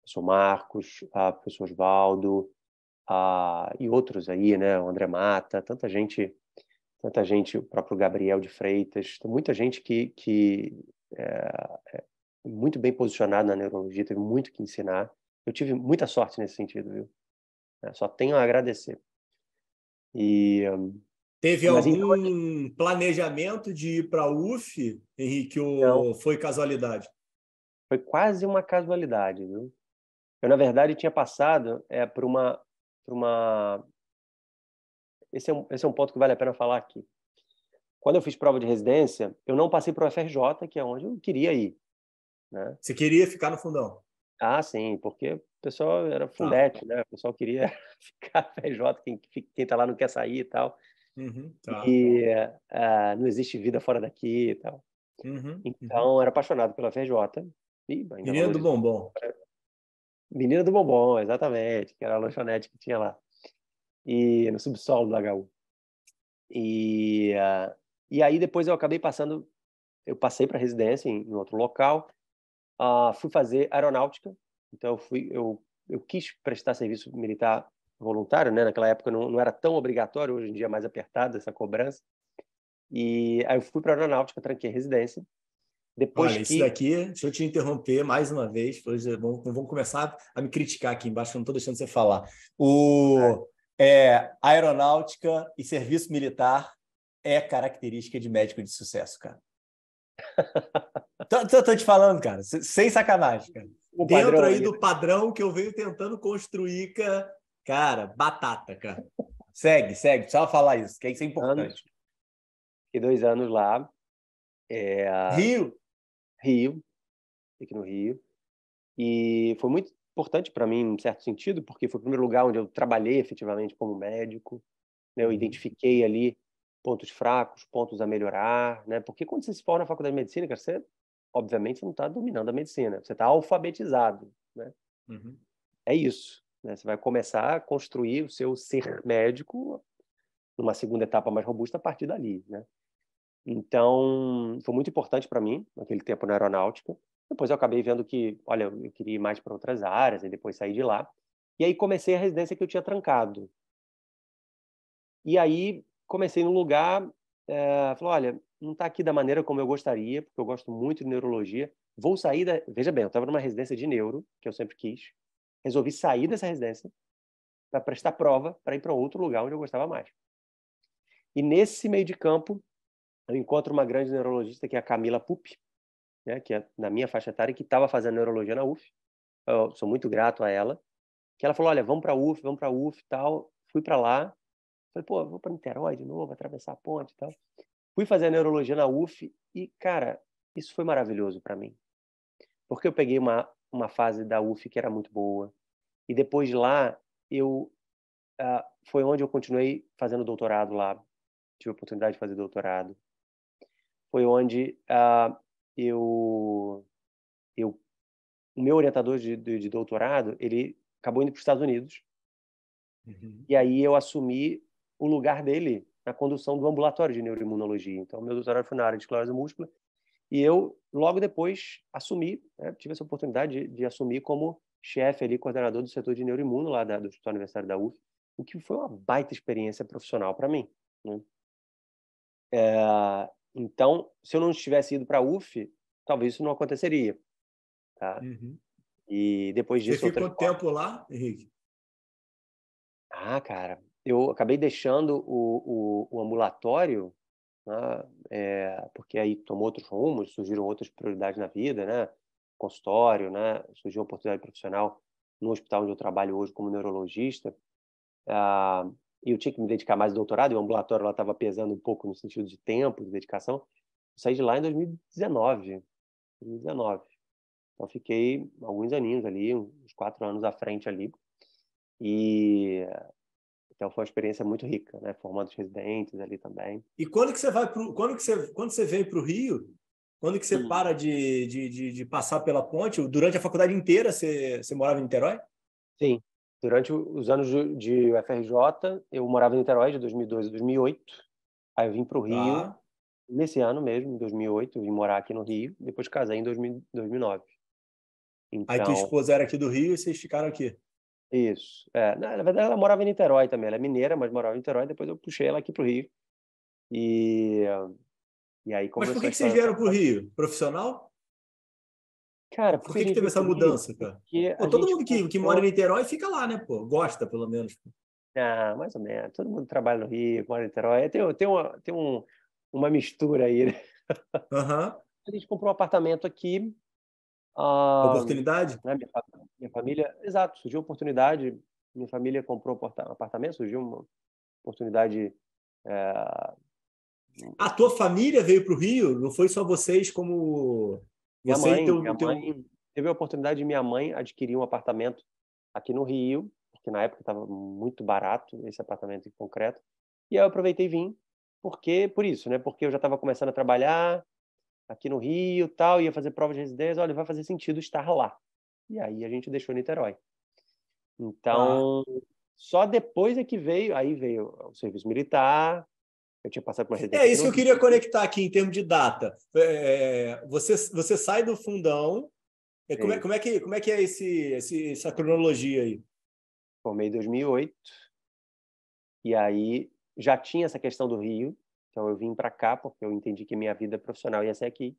professor Marcos, a professor Osvaldo, a, e outros aí, né? O André Mata, tanta gente, tanta gente, o próprio Gabriel de Freitas, muita gente que, que é, é muito bem posicionada na neurologia, teve muito que ensinar. Eu tive muita sorte nesse sentido, viu? É, só tenho a agradecer. E Teve Mas algum então... planejamento de ir para a UF, Henrique, ou Não. foi casualidade? Foi quase uma casualidade, viu? Eu, na verdade, tinha passado é, por uma. Por uma... Esse, é um, esse é um ponto que vale a pena falar aqui. Quando eu fiz prova de residência, eu não passei para o FRJ, que é onde eu queria ir. Né? Você queria ficar no fundão? Ah, sim, porque o pessoal era tá. fundete, tá. né? O pessoal queria ficar no FRJ, quem está lá não quer sair e tal. Uhum, tá. E uh, não existe vida fora daqui e tal. Uhum, uhum. então, uhum. era apaixonado pela FRJ. E Menino do bombom. Menina do Bombom, exatamente, que era a lanchonete que tinha lá. E no subsolo do HU. E, uh, e aí depois eu acabei passando, eu passei para residência em, em, outro local, uh, fui fazer aeronáutica, então eu fui, eu, eu quis prestar serviço militar voluntário, né? Naquela época não, não era tão obrigatório, hoje em dia é mais apertada essa cobrança. E aí eu fui para aeronáutica, tranquei residência depois Olha, que... isso daqui, deixa eu te interromper mais uma vez, pois vamos, vamos começar a me criticar aqui embaixo, que eu não estou deixando você falar. O é, aeronáutica e serviço militar é característica de médico de sucesso, cara. tô, tô, tô, te falando, cara, sem sacanagem, cara. O Dentro aí do padrão que eu venho tentando construir, cara, cara batata, cara. Segue, segue, precisava falar isso, que isso é importante. Fiquei dois anos lá. É... Rio? Rio, aqui no Rio. E foi muito importante para mim, em certo sentido, porque foi o primeiro lugar onde eu trabalhei efetivamente como médico. Né? Eu uhum. identifiquei ali pontos fracos, pontos a melhorar, né? Porque quando você se forma na faculdade de medicina, você, obviamente, não está dominando a medicina, você está alfabetizado, né? Uhum. É isso. Né? Você vai começar a construir o seu ser médico numa segunda etapa mais robusta a partir dali, né? Então, foi muito importante para mim, naquele tempo na aeronáutica. Depois eu acabei vendo que, olha, eu queria ir mais para outras áreas, e depois saí de lá. E aí comecei a residência que eu tinha trancado. E aí comecei num lugar, é, falou, olha, não está aqui da maneira como eu gostaria, porque eu gosto muito de neurologia. Vou sair da... Veja bem, eu estava numa residência de neuro, que eu sempre quis. Resolvi sair dessa residência para prestar prova para ir para outro lugar onde eu gostava mais. E nesse meio de campo, eu encontro uma grande neurologista que é a Camila Pupi, né, que é na minha faixa etária, que estava fazendo neurologia na UF. Eu sou muito grato a ela. Que ela falou: olha, vamos para a UF, vamos para a UF tal. Fui para lá. Falei, pô, vou para Niterói de novo, atravessar a ponte e tal. Fui fazer a neurologia na UF e, cara, isso foi maravilhoso para mim. Porque eu peguei uma, uma fase da UF que era muito boa. E depois de lá, eu uh, foi onde eu continuei fazendo doutorado lá. Tive a oportunidade de fazer doutorado foi onde uh, eu, eu, o meu orientador de, de, de, doutorado, ele acabou indo para os Estados Unidos. Uhum. E aí eu assumi o lugar dele na condução do ambulatório de neuroimunologia. Então, meu doutorado foi na área de esclerose múltipla. E eu, logo depois, assumi, né, tive essa oportunidade de, de, assumir como chefe ali, coordenador do setor de neuroimuno lá da, do Hospital Universitário da UF, o que foi uma baita experiência profissional para mim. Né? É, então, se eu não tivesse ido para a UF, talvez isso não aconteceria. Tá? Uhum. E depois disso. Você ficou tempo lá, Henrique? Ah, cara, eu acabei deixando o, o, o ambulatório, né, é, porque aí tomou outros rumos, surgiram outras prioridades na vida, né? Consultório, né? Surgiu uma oportunidade profissional no hospital onde eu trabalho hoje como neurologista. Ah, e eu tinha que me dedicar mais ao doutorado, e o ambulatório estava pesando um pouco no sentido de tempo, de dedicação. Eu saí de lá em 2019. 2019. Então, fiquei alguns aninhos ali, uns quatro anos à frente ali. E então foi uma experiência muito rica, né? Formando os residentes ali também. E quando que você vai pro, quando que você quando você veio para o Rio? Quando que você hum. para de, de, de, de, passar pela ponte? Durante a faculdade inteira você, você morava em Niterói? Sim, Durante os anos de UFRJ, eu morava em Niterói de 2002 a 2008. Aí eu vim para o Rio ah. nesse ano mesmo, em 2008, eu vim morar aqui no Rio. Depois casei em 2000, 2009. Então... Aí tua então esposa era aqui do Rio e vocês ficaram aqui? Isso. É, na verdade, ela morava em Niterói também. Ela é mineira, mas morava em Niterói. Depois eu puxei ela aqui para o Rio. E, e aí Mas por que, que vocês vieram para o Rio? Profissional? Cara, por que, que teve essa mudança, cara? Pô, todo mundo que, que mora em Niterói fica lá, né, pô? Gosta, pelo menos. Ah, mais ou menos. Todo mundo trabalha no Rio, mora em Niterói. Tem, tem, uma, tem um, uma mistura aí, né? Uhum. A gente comprou um apartamento aqui. Ah, oportunidade? Né, minha, minha, família... Exato, surgiu oportunidade. Minha família comprou um apartamento, surgiu uma oportunidade... É... A tua família veio para o Rio? Não foi só vocês como minha Você mãe, teu, minha teu... mãe teve a oportunidade de minha mãe adquirir um apartamento aqui no Rio, porque na época estava muito barato esse apartamento em concreto. E aí eu aproveitei e vim, porque por isso, né? Porque eu já estava começando a trabalhar aqui no Rio, tal, ia fazer prova de residência, olha, vai fazer sentido estar lá. E aí a gente deixou Niterói. Então, ah. só depois é que veio, aí veio o serviço militar, eu tinha passado por uma residência. É isso que eu queria conectar aqui em termos de data. É, você, você sai do fundão. É, como é, como, é que, como é que é esse, esse, essa cronologia aí? Formei em 2008. E aí já tinha essa questão do Rio. Então eu vim para cá porque eu entendi que minha vida profissional ia ser aqui.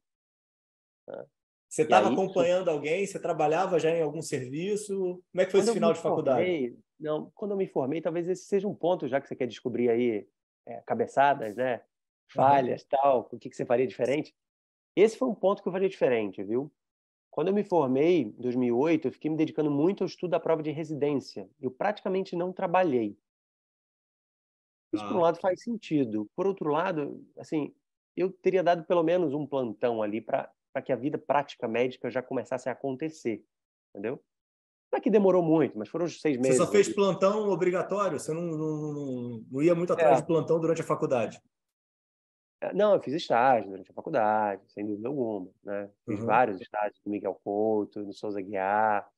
Né? Você estava acompanhando alguém? Você trabalhava já em algum serviço? Como é que foi quando esse final de faculdade? Formei, não, quando eu me formei, talvez esse seja um ponto já que você quer descobrir aí é, cabeçadas, né? Falhas, uhum. tal, o que, que você faria diferente? Esse foi um ponto que eu faria diferente, viu? Quando eu me formei, em 2008, eu fiquei me dedicando muito ao estudo da prova de residência. Eu praticamente não trabalhei. Isso, ah. por um lado, faz sentido. Por outro lado, assim, eu teria dado pelo menos um plantão ali para para que a vida prática médica já começasse a acontecer, entendeu? Não é que demorou muito, mas foram seis meses. Você só fez plantão obrigatório? Você não, não, não, não ia muito atrás é. de plantão durante a faculdade? É, não, eu fiz estágio durante a faculdade, sem dúvida alguma. Né? Fiz uhum. vários estágios no Miguel Couto, no Souza Guiar.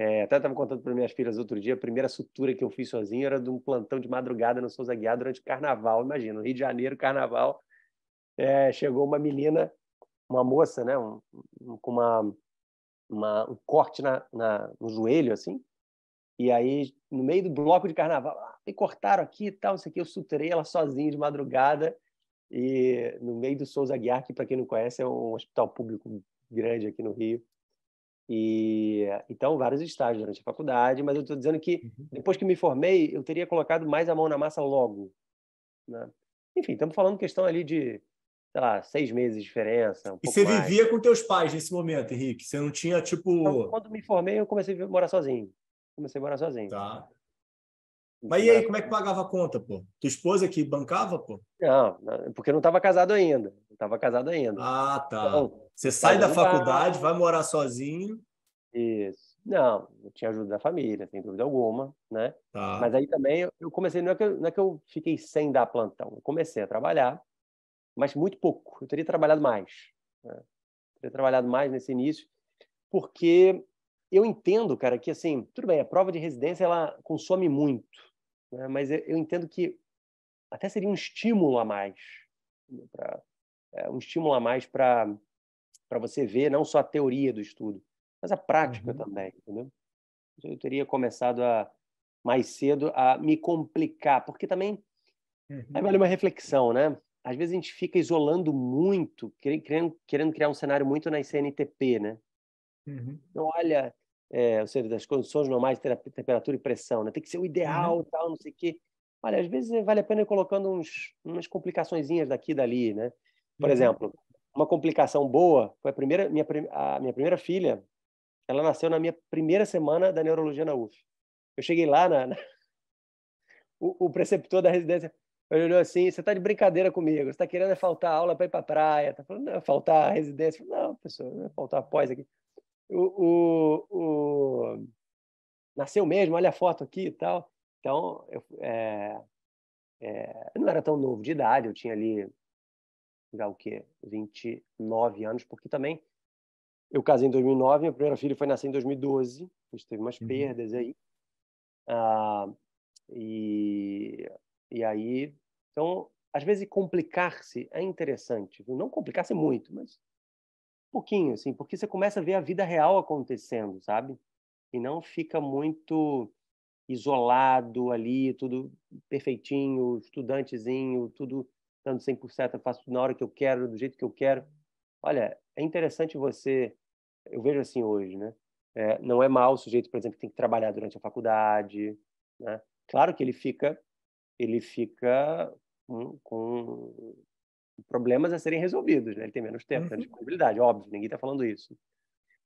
É, até estava contando para minhas filhas outro dia, a primeira sutura que eu fiz sozinho era de um plantão de madrugada no Souza Guiar durante o carnaval. Imagina, no Rio de Janeiro, carnaval, é, chegou uma menina, uma moça, né, um, um, com uma, uma, um corte na, na, no joelho, assim, e aí, no meio do bloco de carnaval, ah, me cortaram aqui e tal, isso aqui, eu suturei ela sozinha de madrugada, e no meio do Souza Guiar, que para quem não conhece é um hospital público grande aqui no Rio. E então vários estágios durante a faculdade, mas eu estou dizendo que uhum. depois que me formei, eu teria colocado mais a mão na massa logo. Né? Enfim, estamos falando questão ali de, sei lá, seis meses de diferença. Um e você mais. vivia com teus pais nesse momento, Henrique? Você não tinha tipo? Então, quando me formei, eu comecei a morar sozinho. Comecei a morar sozinho. Tá. Mas e aí, como é que pagava a conta, pô? Tua esposa que bancava, pô? Não, porque não estava casado ainda. Estava casado ainda. Ah, tá. Então, Você sai da faculdade, vai morar sozinho. Isso. Não, eu tinha ajuda da família, sem dúvida alguma, né? Tá. Mas aí também eu comecei, não é, que eu, não é que eu fiquei sem dar plantão, eu comecei a trabalhar, mas muito pouco. Eu teria trabalhado mais. Né? Teria trabalhado mais nesse início, porque eu entendo, cara, que assim, tudo bem, a prova de residência ela consome muito, né? Mas eu entendo que até seria um estímulo a mais, pra, é, um estímulo a mais para você ver não só a teoria do estudo, mas a prática uhum. também, entendeu? Eu teria começado a mais cedo a me complicar, porque também uhum. é vale uma reflexão, né? Às vezes a gente fica isolando muito, querendo, querendo criar um cenário muito na CNTP, né? Uhum. Então, olha, é, ou seja, das condições normais de temperatura e pressão, né? Tem que ser o ideal, uhum. tal, não sei o quê. Olha, às vezes vale a pena ir colocando uns, umas complicaçõezinhas daqui e dali, né? Por uhum. exemplo, uma complicação boa foi a primeira minha a minha primeira filha, ela nasceu na minha primeira semana da neurologia na UF. Eu cheguei lá na, na... O, o, preceptor da residência olhou assim, você está de brincadeira comigo, você está querendo faltar aula para ir para a praia, está falando, não, faltar residência. Não, pessoal, não é faltar pós aqui o, o, o, nasceu mesmo, olha a foto aqui e tal. Então, eu, é, é, eu não era tão novo de idade, eu tinha ali já o quê? 29 anos, porque também eu casei em 2009, minha primeira filha foi nascer em 2012, a gente teve umas uhum. perdas aí. Ah, e, e aí, então, às vezes complicar-se é interessante, não complicar-se muito, mas pouquinho, assim, porque você começa a ver a vida real acontecendo, sabe? E não fica muito isolado ali, tudo perfeitinho, estudantezinho, tudo dando 100%, eu faço na hora que eu quero, do jeito que eu quero. Olha, é interessante você, eu vejo assim hoje, né? É, não é mal o sujeito, por exemplo, que tem que trabalhar durante a faculdade, né? Claro que ele fica, ele fica com, com problemas a serem resolvidos, né? Ele tem menos tempo, uhum. menos disponibilidade, óbvio, ninguém está falando isso.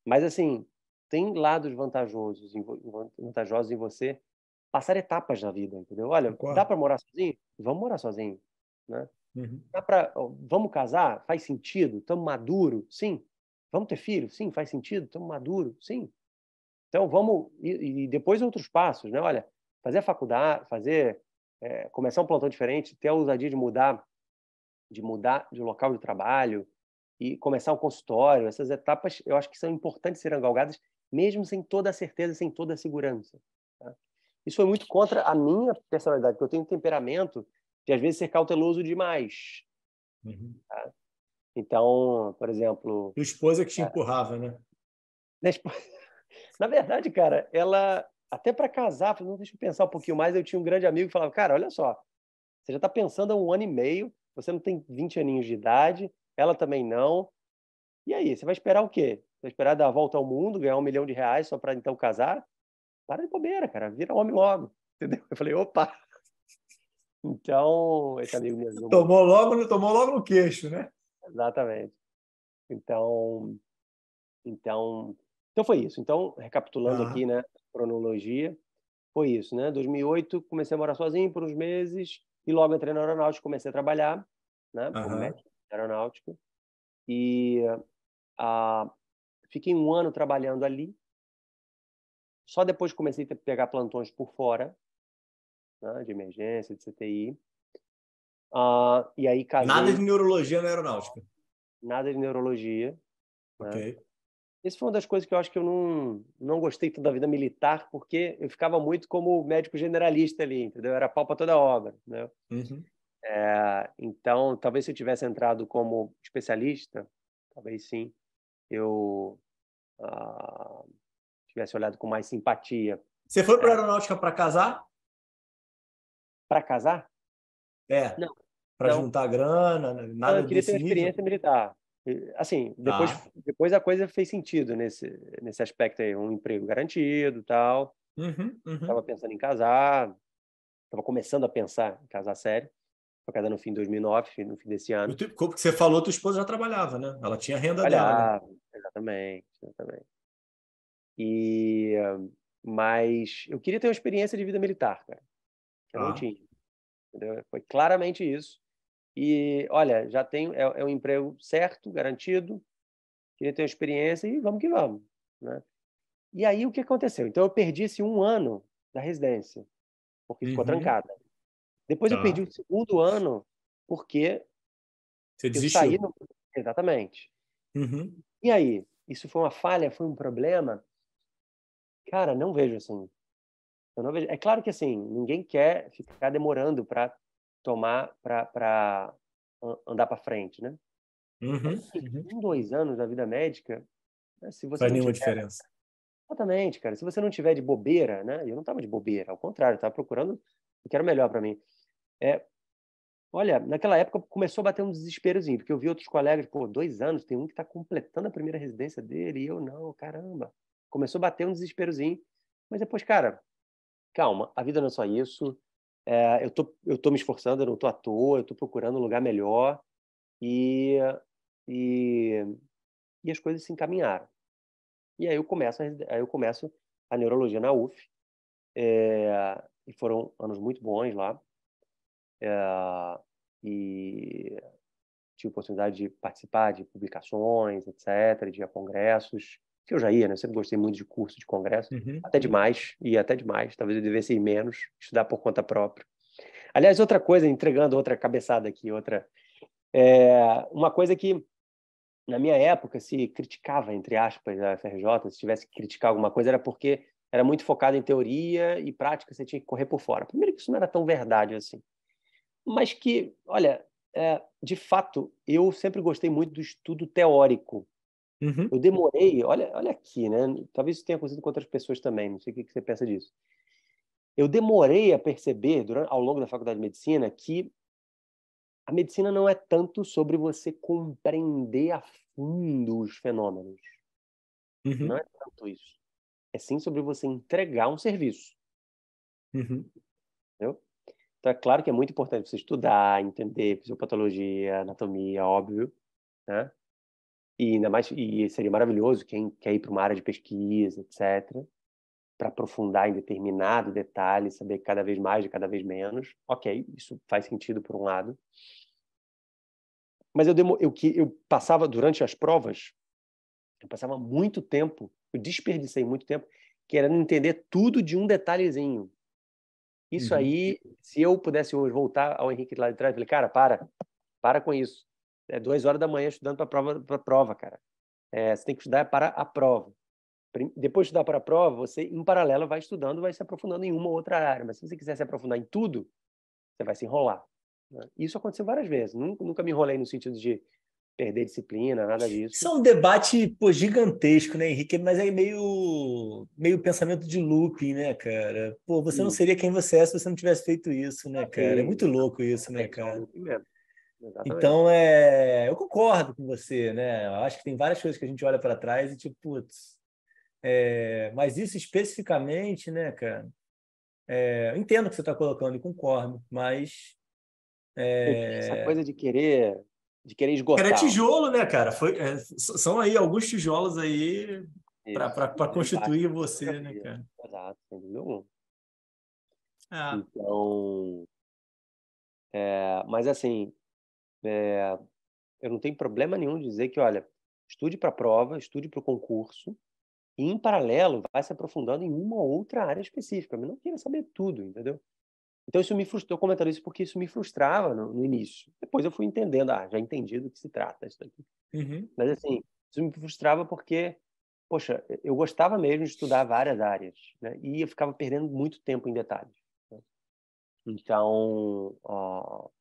Mas, assim, tem lados vantajosos em, vantajosos em você passar etapas na vida, entendeu? Olha, Concordo. dá para morar sozinho? Vamos morar sozinho, né? Uhum. Dá para, vamos casar? Faz sentido? Estamos maduro? Sim. Vamos ter filho? Sim. Faz sentido? Estamos maduro? Sim. Então vamos e, e, depois outros passos, né? Olha, fazer a faculdade, fazer é, começar um plantão diferente, ter a ousadia de mudar de mudar de local de trabalho e começar um consultório, essas etapas eu acho que são importantes serem galgadas, mesmo sem toda a certeza, sem toda a segurança. Tá? Isso foi muito contra a minha personalidade, porque eu tenho um temperamento de às vezes ser cauteloso demais. Uhum. Tá? Então, por exemplo. Tua esposa que te é, empurrava, né? Na verdade, cara, ela até para casar, não deixa eu pensar um pouquinho mais. Eu tinha um grande amigo que falava, cara, olha só, você já está pensando há um ano e meio você não tem 20 aninhos de idade, ela também não. E aí, você vai esperar o quê? Vai esperar dar a volta ao mundo, ganhar um milhão de reais só para então casar? Para de bobeira, cara. Vira homem logo. Entendeu? Eu falei, opa! Então, esse amigo me ajudou. Tomou logo, tomou logo no queixo, né? Exatamente. Então, então, então foi isso. Então, recapitulando ah. aqui, né, cronologia, foi isso, né? 2008 comecei a morar sozinho por uns meses. E logo entrei na aeronáutica, comecei a trabalhar, né, como uhum. médico aeronáutico. E Ah, fiquei um ano trabalhando ali. Só depois comecei a pegar plantões por fora, né, de emergência, de CTI. Ah, e aí casei... Nada de neurologia na aeronáutica? Nada de neurologia. Né. Ok. Né? Essa foi uma das coisas que eu acho que eu não, não gostei tanto da vida militar, porque eu ficava muito como médico generalista ali, entendeu? Era pau para toda obra, né? Uhum. É, então, talvez se eu tivesse entrado como especialista, talvez sim, eu uh, tivesse olhado com mais simpatia. Você foi para a é. aeronáutica para casar? Para casar? É. Não. Para juntar grana, nada não, eu queria ter uma experiência militar. Assim, depois, ah. depois a coisa fez sentido nesse, nesse aspecto aí, um emprego garantido tal. Uhum, uhum. Tava pensando em casar, estava começando a pensar em casar sério. Foi casar no fim de 2009, no fim desse ano. Como você falou, tua esposa já trabalhava, né? Ela tinha renda trabalhava, dela. Né? Exatamente, exatamente. E, mas eu queria ter uma experiência de vida militar, cara. Eu ah. não tinha. Entendeu? Foi claramente isso. E, olha, já tenho, é, é um emprego certo, garantido, queria ter uma experiência e vamos que vamos. Né? E aí, o que aconteceu? Então, eu perdi esse um ano da residência, porque uhum. ficou trancada. Depois tá. eu perdi o segundo ano, porque Você desistiu. eu saí no... Exatamente. Uhum. E aí? Isso foi uma falha? Foi um problema? Cara, não vejo assim. Eu não vejo... É claro que, assim, ninguém quer ficar demorando para tomar para andar para frente, né? Uhum, uhum. Em dois anos da vida médica, né, se você faz nenhuma tiver... diferença. Exatamente, cara. Se você não tiver de bobeira, né? Eu não estava de bobeira, ao contrário, estava procurando o que era melhor para mim. É, olha, naquela época começou a bater um desesperozinho, porque eu vi outros colegas, pô, dois anos, tem um que está completando a primeira residência dele e eu não, caramba. Começou a bater um desesperozinho, mas depois, cara, calma, a vida não é só isso. É, eu tô, eu tô me esforçando, eu não tô à toa, eu tô procurando um lugar melhor e, e, e as coisas se encaminharam. E aí eu começo, a, aí eu começo a neurologia na UF é, e foram anos muito bons lá é, e tive a oportunidade de participar de publicações, etc, de congressos que eu já ia, né? Eu sempre gostei muito de curso de congresso, uhum. até demais, e até demais. Talvez eu devesse ir menos, estudar por conta própria. Aliás, outra coisa, entregando outra cabeçada aqui, outra. É, uma coisa que, na minha época, se criticava, entre aspas, a FRJ, se tivesse que criticar alguma coisa, era porque era muito focado em teoria e prática, você tinha que correr por fora. Primeiro que isso não era tão verdade assim. Mas que, olha, é, de fato, eu sempre gostei muito do estudo teórico. Uhum. Eu demorei, olha, olha aqui, né? Talvez isso tenha acontecido com outras pessoas também, não sei o que você pensa disso. Eu demorei a perceber, durante, ao longo da faculdade de medicina, que a medicina não é tanto sobre você compreender a fundo os fenômenos. Uhum. Não é tanto isso. É sim sobre você entregar um serviço. Uhum. Entendeu? Então, é claro que é muito importante você estudar, entender fisiopatologia, anatomia, óbvio, né? E ainda mais, e seria maravilhoso quem quer ir para uma área de pesquisa, etc., para aprofundar em determinado detalhe, saber cada vez mais de cada vez menos. Ok, isso faz sentido por um lado. Mas eu, demo, eu, eu passava, durante as provas, eu passava muito tempo, eu desperdicei muito tempo, querendo entender tudo de um detalhezinho. Isso uhum. aí, se eu pudesse hoje voltar ao Henrique lá de trás, eu falei, cara, para, para com isso é duas horas da manhã estudando para a prova, pra prova, cara. É, você tem que estudar para a prova. Depois de estudar para a prova, você, em paralelo, vai estudando, vai se aprofundando em uma ou outra área. Mas se você quiser se aprofundar em tudo, você vai se enrolar. Né? Isso aconteceu várias vezes. Nunca, me enrolei no sentido de perder disciplina, nada disso. Isso é um debate pô, gigantesco, né, Henrique? Mas é meio, meio pensamento de looping, né, cara? Pô, você Sim. não seria quem você é se você não tivesse feito isso, né, cara? É muito louco isso, né, cara? Exatamente. Então, é, eu concordo com você, né? Eu acho que tem várias coisas que a gente olha para trás e tipo, putz, é, mas isso especificamente, né, cara? É, eu entendo o que você está colocando e concordo, mas é... essa coisa de querer de querer esgotar. Era tijolo, né, cara? Foi, é, são aí alguns tijolos aí para constituir você, né, cara? Exato, entendeu? Ah. Então, é, mas assim, é, eu não tenho problema nenhum de dizer que, olha, estude para a prova, estude para o concurso, e em paralelo vai se aprofundando em uma ou outra área específica, mas não queira saber tudo, entendeu? Então isso me frustrou, comentando isso porque isso me frustrava no, no, início. Depois eu fui entendendo, ah, já entendi do que se trata isso daqui. Uhum. Mas assim, isso me frustrava porque, poxa, eu gostava mesmo de estudar várias áreas, né? E eu ficava perdendo muito tempo em detalhes. Então,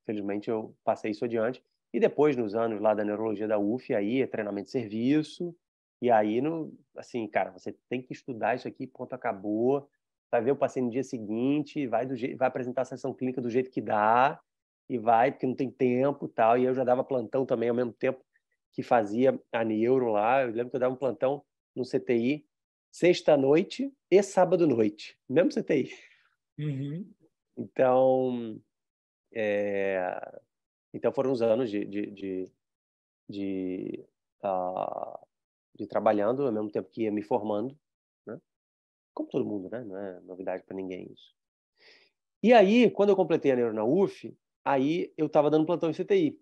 felizmente eu passei isso adiante. E depois, nos anos lá da neurologia da UF, aí é treinamento de serviço. E aí, no, assim, cara, você tem que estudar isso aqui, ponto, acabou vai ver o paciente no dia seguinte, vai, do vai apresentar a sessão clínica do jeito que dá, e vai, porque não tem tempo tal. E eu já dava plantão também ao mesmo tempo que fazia a neuro lá. Eu lembro que eu dava um plantão no CTI sexta-noite e sábado-noite, mesmo CTI. Uhum. Então, é... então foram uns anos de, de, de, de, uh, de trabalhando ao mesmo tempo que ia me formando como todo mundo, né? Não é novidade para ninguém isso. E aí, quando eu completei a neuro na UF, aí eu estava dando plantão em CTI.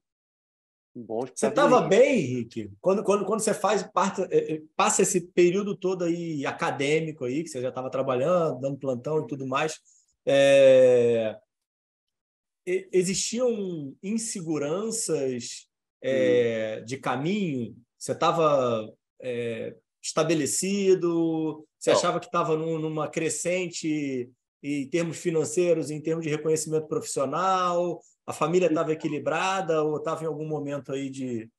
Bom você estava bem, Henrique? Quando, quando, quando você faz parte, eh, eh, passa esse período todo aí acadêmico aí, que você já estava trabalhando, dando plantão e tudo mais, é... existiam inseguranças é, hum. de caminho? Você estava é, estabelecido? Você Não. achava que estava num, numa crescente em termos financeiros, em termos de reconhecimento profissional? A família estava equilibrada ou estava em algum momento aí de,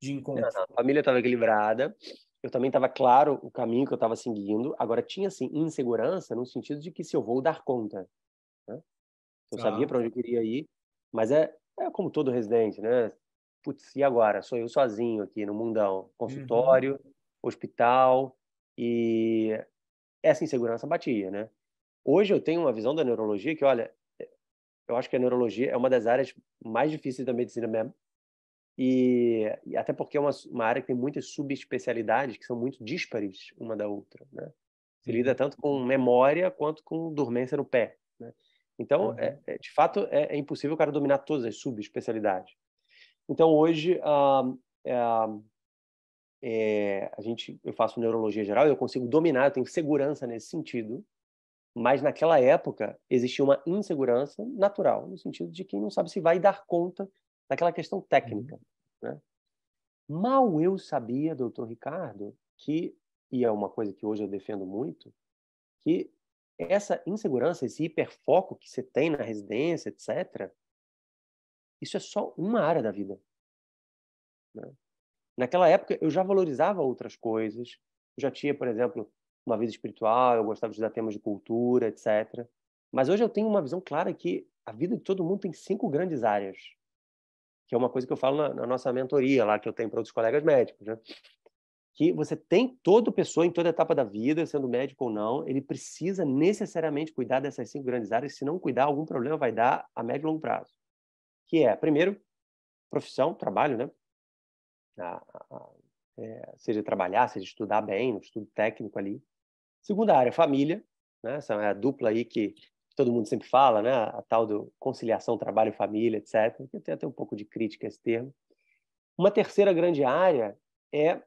de encontro? Não, a família estava equilibrada. Eu também estava claro o caminho que eu estava seguindo. Agora, tinha, assim, insegurança no sentido de que se eu vou dar conta. Né? Eu ah. sabia para onde eu queria ir, mas é, é como todo residente, né? Putz, e agora? Sou eu sozinho aqui no mundão. Consultório, uhum hospital e essa insegurança batia, né? Hoje eu tenho uma visão da neurologia que, olha, eu acho que a neurologia é uma das áreas mais difíceis da medicina mesmo. E, e até porque é uma, uma, área que tem muitas subespecialidades que são muito díspares uma da outra, né? Se lida tanto com memória quanto com dormência no pé, né? Então, uhum. é, é, de fato, é, é, impossível o cara dominar todas as subespecialidades. Então, hoje, ah, ah, é, a gente, eu faço neurologia geral, eu consigo dominar, eu tenho segurança nesse sentido, mas naquela época existia uma insegurança natural, no sentido de quem não sabe se vai dar conta daquela questão técnica. Uhum. Né? Mal eu sabia, doutor Ricardo, que, e é uma coisa que hoje eu defendo muito, que essa insegurança, esse hiperfoco que você tem na residência, etc., isso é só uma área da vida. Né? Naquela época, eu já valorizava outras coisas. Eu já tinha, por exemplo, uma vida espiritual, eu gostava de estudar temas de cultura, etc. Mas hoje eu tenho uma visão clara que a vida de todo mundo tem cinco grandes áreas, que é uma coisa que eu falo na, na nossa mentoria lá, que eu tenho para outros colegas médicos, né? que você tem toda pessoa em toda etapa da vida, sendo médico ou não, ele precisa necessariamente cuidar dessas cinco grandes áreas. Se não cuidar, algum problema vai dar a médio e longo prazo. Que é, primeiro, profissão, trabalho, né? a, a, é, seja trabalhar, seja estudar bem, no estudo técnico ali. Segunda área, família, né? Essa é a dupla aí que todo mundo sempre fala, né? A tal do conciliação trabalho e família, etc. Eu tenho até um pouco de crítica a esse termo. Uma terceira grande área é,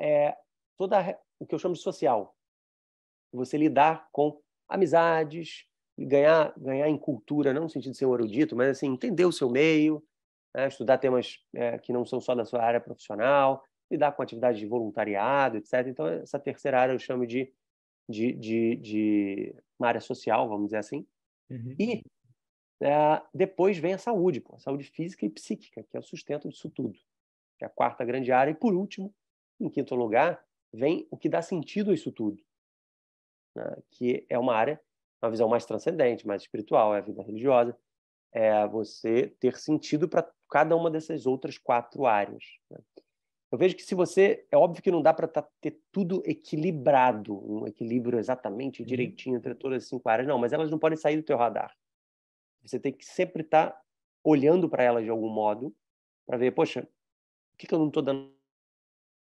é toda o que eu chamo de social. Você lidar com amizades, ganhar ganhar em cultura, não no sentido de ser um erudito, mas assim entender o seu meio, né? estudar temas é, que não são só da sua área profissional, lidar com atividades de voluntariado, etc. Então, essa terceira área eu chamo de, de, de, de uma área social, vamos dizer assim. Uhum. E é, depois vem a saúde, pô, a saúde física e psíquica, que é o sustento disso tudo, que é a quarta grande área. E, por último, em quinto lugar, vem o que dá sentido a isso tudo, né? que é uma área, uma visão mais transcendente, mais espiritual, é a vida religiosa, é você ter sentido para cada uma dessas outras quatro áreas. Né? Eu vejo que se você. É óbvio que não dá para tá, ter tudo equilibrado, um equilíbrio exatamente uhum. direitinho entre todas as cinco áreas, não, mas elas não podem sair do teu radar. Você tem que sempre estar tá olhando para elas de algum modo, para ver, poxa, o que, que eu não estou dando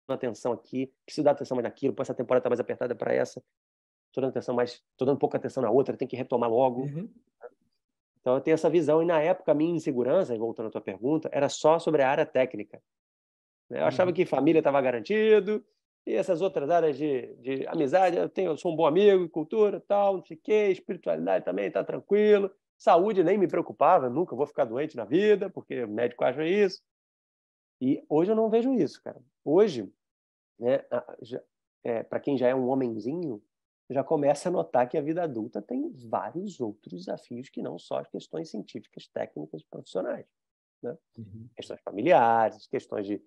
atenção aqui? Preciso dar atenção mais naquilo, essa temporada está mais apertada para essa. Estou dando atenção mais, estou dando pouca atenção na outra, tem que retomar logo. Uhum. Então eu tenho essa visão e na época a minha insegurança, voltando à tua pergunta, era só sobre a área técnica. Né? Eu achava uhum. que família estava garantido, e essas outras áreas de, de amizade, eu, tenho, eu sou um bom amigo, cultura, tal, não sei o quê, espiritualidade também está tranquilo. Saúde nem me preocupava, nunca vou ficar doente na vida, porque o médico acha isso. E hoje eu não vejo isso, cara. Hoje, né, é, para quem já é um homenzinho, já começa a notar que a vida adulta tem vários outros desafios que não só as questões científicas, técnicas, profissionais. Né? Uhum. Questões familiares, questões de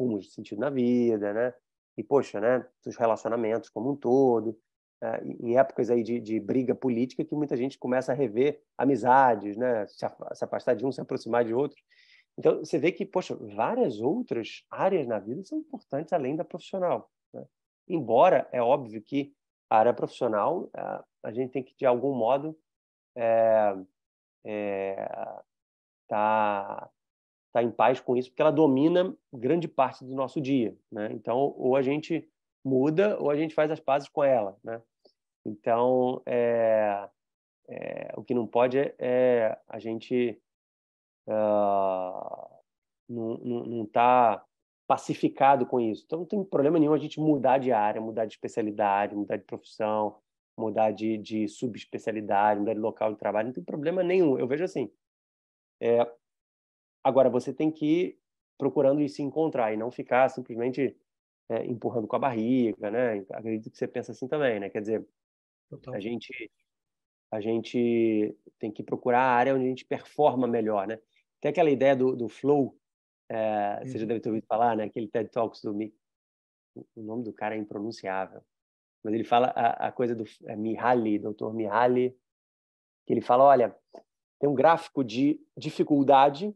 rumos de sentido na vida, né? E, poxa, né? Os relacionamentos como um todo. É, em épocas aí de, de, briga política que muita gente começa a rever amizades, né? Se, se afastar de um, se aproximar de outro. Então, você vê que, poxa, várias outras áreas na vida são importantes além da profissional. Né? Embora, é óbvio que a área profissional, a gente tem que, de algum modo, é, é, tá, tá em paz com isso, porque ela domina grande parte do nosso dia. Né? Então, ou a gente muda ou a gente faz as pazes com ela. Né? Então, é, é, o que não pode é, é a gente uh, não estar pacificado com isso. Então, não tem problema nenhum a gente mudar de área, mudar de especialidade, mudar de profissão, mudar de, de subespecialidade, mudar de local de trabalho, não tem problema nenhum. Eu vejo assim. É, agora, você tem que ir procurando se encontrar e não ficar simplesmente é, empurrando com a barriga, né? Acredito que você pensa assim também, né? Quer dizer, Total. a gente a gente tem que procurar a área onde a gente performa melhor, né? Tem aquela ideia do, do flow, é, você já uhum. deve ter ouvido falar, né? Aquele TED Talks do Mick. O nome do cara é impronunciável. Mas ele fala a, a coisa do é Mihaly, doutor Mihaly, que ele fala, olha, tem um gráfico de dificuldade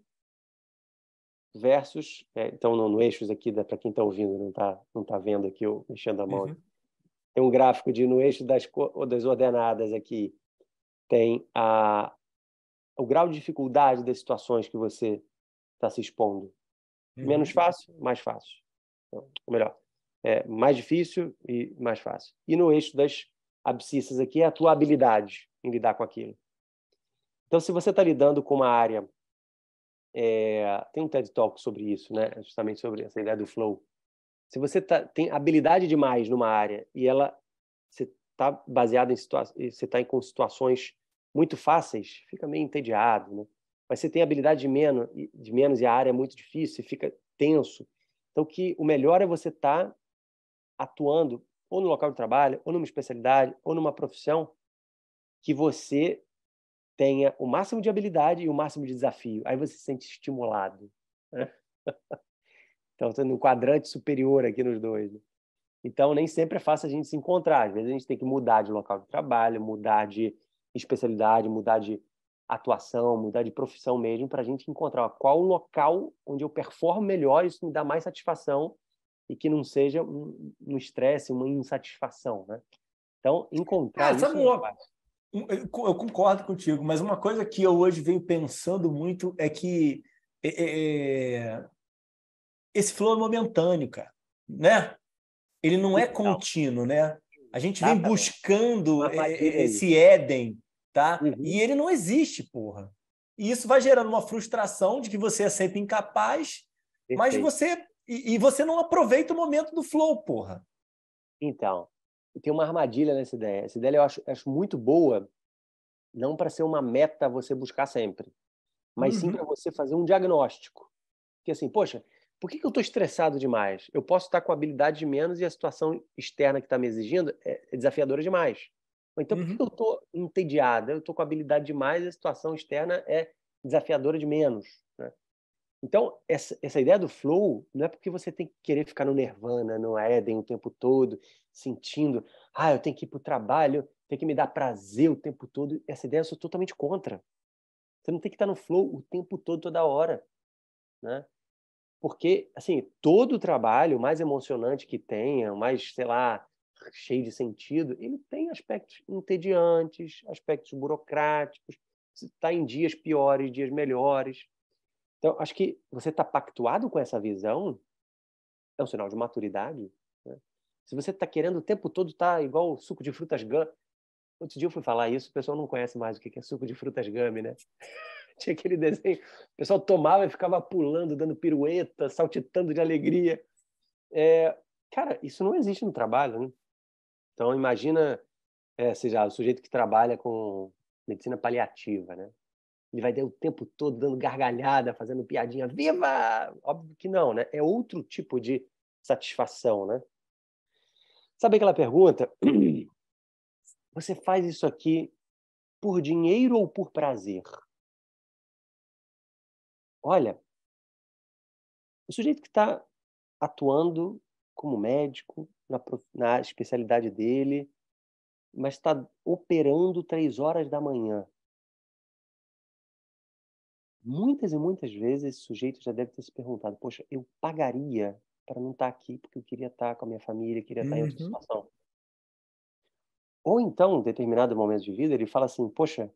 versus, é, então no, no eixos aqui, para quem está ouvindo, não está não tá vendo aqui eu mexendo a mão. Uhum. Tem um gráfico de no eixo das, das ordenadas aqui, tem a, o grau de dificuldade das situações que você está se expondo. Menos uhum. fácil, mais fácil. Então, ou melhor, é mais difícil e mais fácil. E no eixo das abscissas aqui é a tua habilidade em lidar com aquilo. Então, se você está lidando com uma área, é, tem um TED Talk sobre isso, né? Justamente sobre essa ideia do flow. Se você tá, tem habilidade demais numa área e ela você está baseado em situações, você está com situações muito fáceis, fica meio entediado, né? mas você tem habilidade de menos, de menos e a área é muito difícil, você fica tenso. Então, que o melhor é você estar tá atuando ou no local de trabalho, ou numa especialidade, ou numa profissão que você tenha o máximo de habilidade e o máximo de desafio. Aí você se sente estimulado. Né? então, estou no quadrante superior aqui nos dois. Né? Então, nem sempre é fácil a gente se encontrar. Às vezes a gente tem que mudar de local de trabalho, mudar de especialidade, mudar de atuação, mudar de profissão mesmo, para a gente encontrar qual o local onde eu performo melhor, isso me dá mais satisfação e que não seja um estresse, um uma insatisfação, né? Então, encontrar é, isso é eu concordo contigo, mas uma coisa que eu hoje venho pensando muito é que é, é, é esse flow é momentâneo, cara, né? Ele não é contínuo, né? A gente vem buscando esse Éden tá? Uhum. E ele não existe, porra. E isso vai gerando uma frustração de que você é sempre incapaz, Perfeito. mas você e, e, você não aproveita o momento do flow, porra. Então, tem uma armadilha nessa ideia. Essa ideia eu acho, acho muito boa, não para ser uma meta você buscar sempre, mas uhum. sim para você fazer um diagnóstico. Que assim, poxa, por que, que eu estou estressado demais? Eu posso estar com habilidade de menos e a situação externa que está me exigindo é, é desafiadora demais. Então, por que uhum. eu estou entediada? Eu estou com habilidade demais e a situação externa é desafiadora de menos. Então, essa, essa ideia do flow não é porque você tem que querer ficar no nirvana, no Éden o tempo todo, sentindo, ah, eu tenho que ir para o trabalho, tem que me dar prazer o tempo todo. Essa ideia eu sou totalmente contra. Você não tem que estar no flow o tempo todo, toda hora. Né? Porque, assim, todo trabalho, mais emocionante que tenha, mais, sei lá, cheio de sentido, ele tem aspectos entediantes, aspectos burocráticos, está em dias piores, dias melhores. Então, acho que você está pactuado com essa visão é um sinal de maturidade. Né? Se você está querendo o tempo todo estar tá igual suco de frutas gummy. Outro dia eu fui falar isso, o pessoal não conhece mais o que é suco de frutas gummy, né? tinha aquele desenho. O pessoal tomava e ficava pulando, dando pirueta, saltitando de alegria. É, cara, isso não existe no trabalho, né? Então, imagina, é, seja, o sujeito que trabalha com medicina paliativa, né? Ele vai ter o tempo todo dando gargalhada, fazendo piadinha, viva! Óbvio que não, né? É outro tipo de satisfação, né? Sabe aquela pergunta? Você faz isso aqui por dinheiro ou por prazer? Olha, o sujeito que está atuando como médico na, na especialidade dele, mas está operando três horas da manhã. Muitas e muitas vezes esse sujeito já deve ter se perguntado: poxa, eu pagaria para não estar tá aqui porque eu queria estar tá com a minha família, queria estar tá em outra uhum. situação. Ou então, em determinado momento de vida, ele fala assim: Poxa,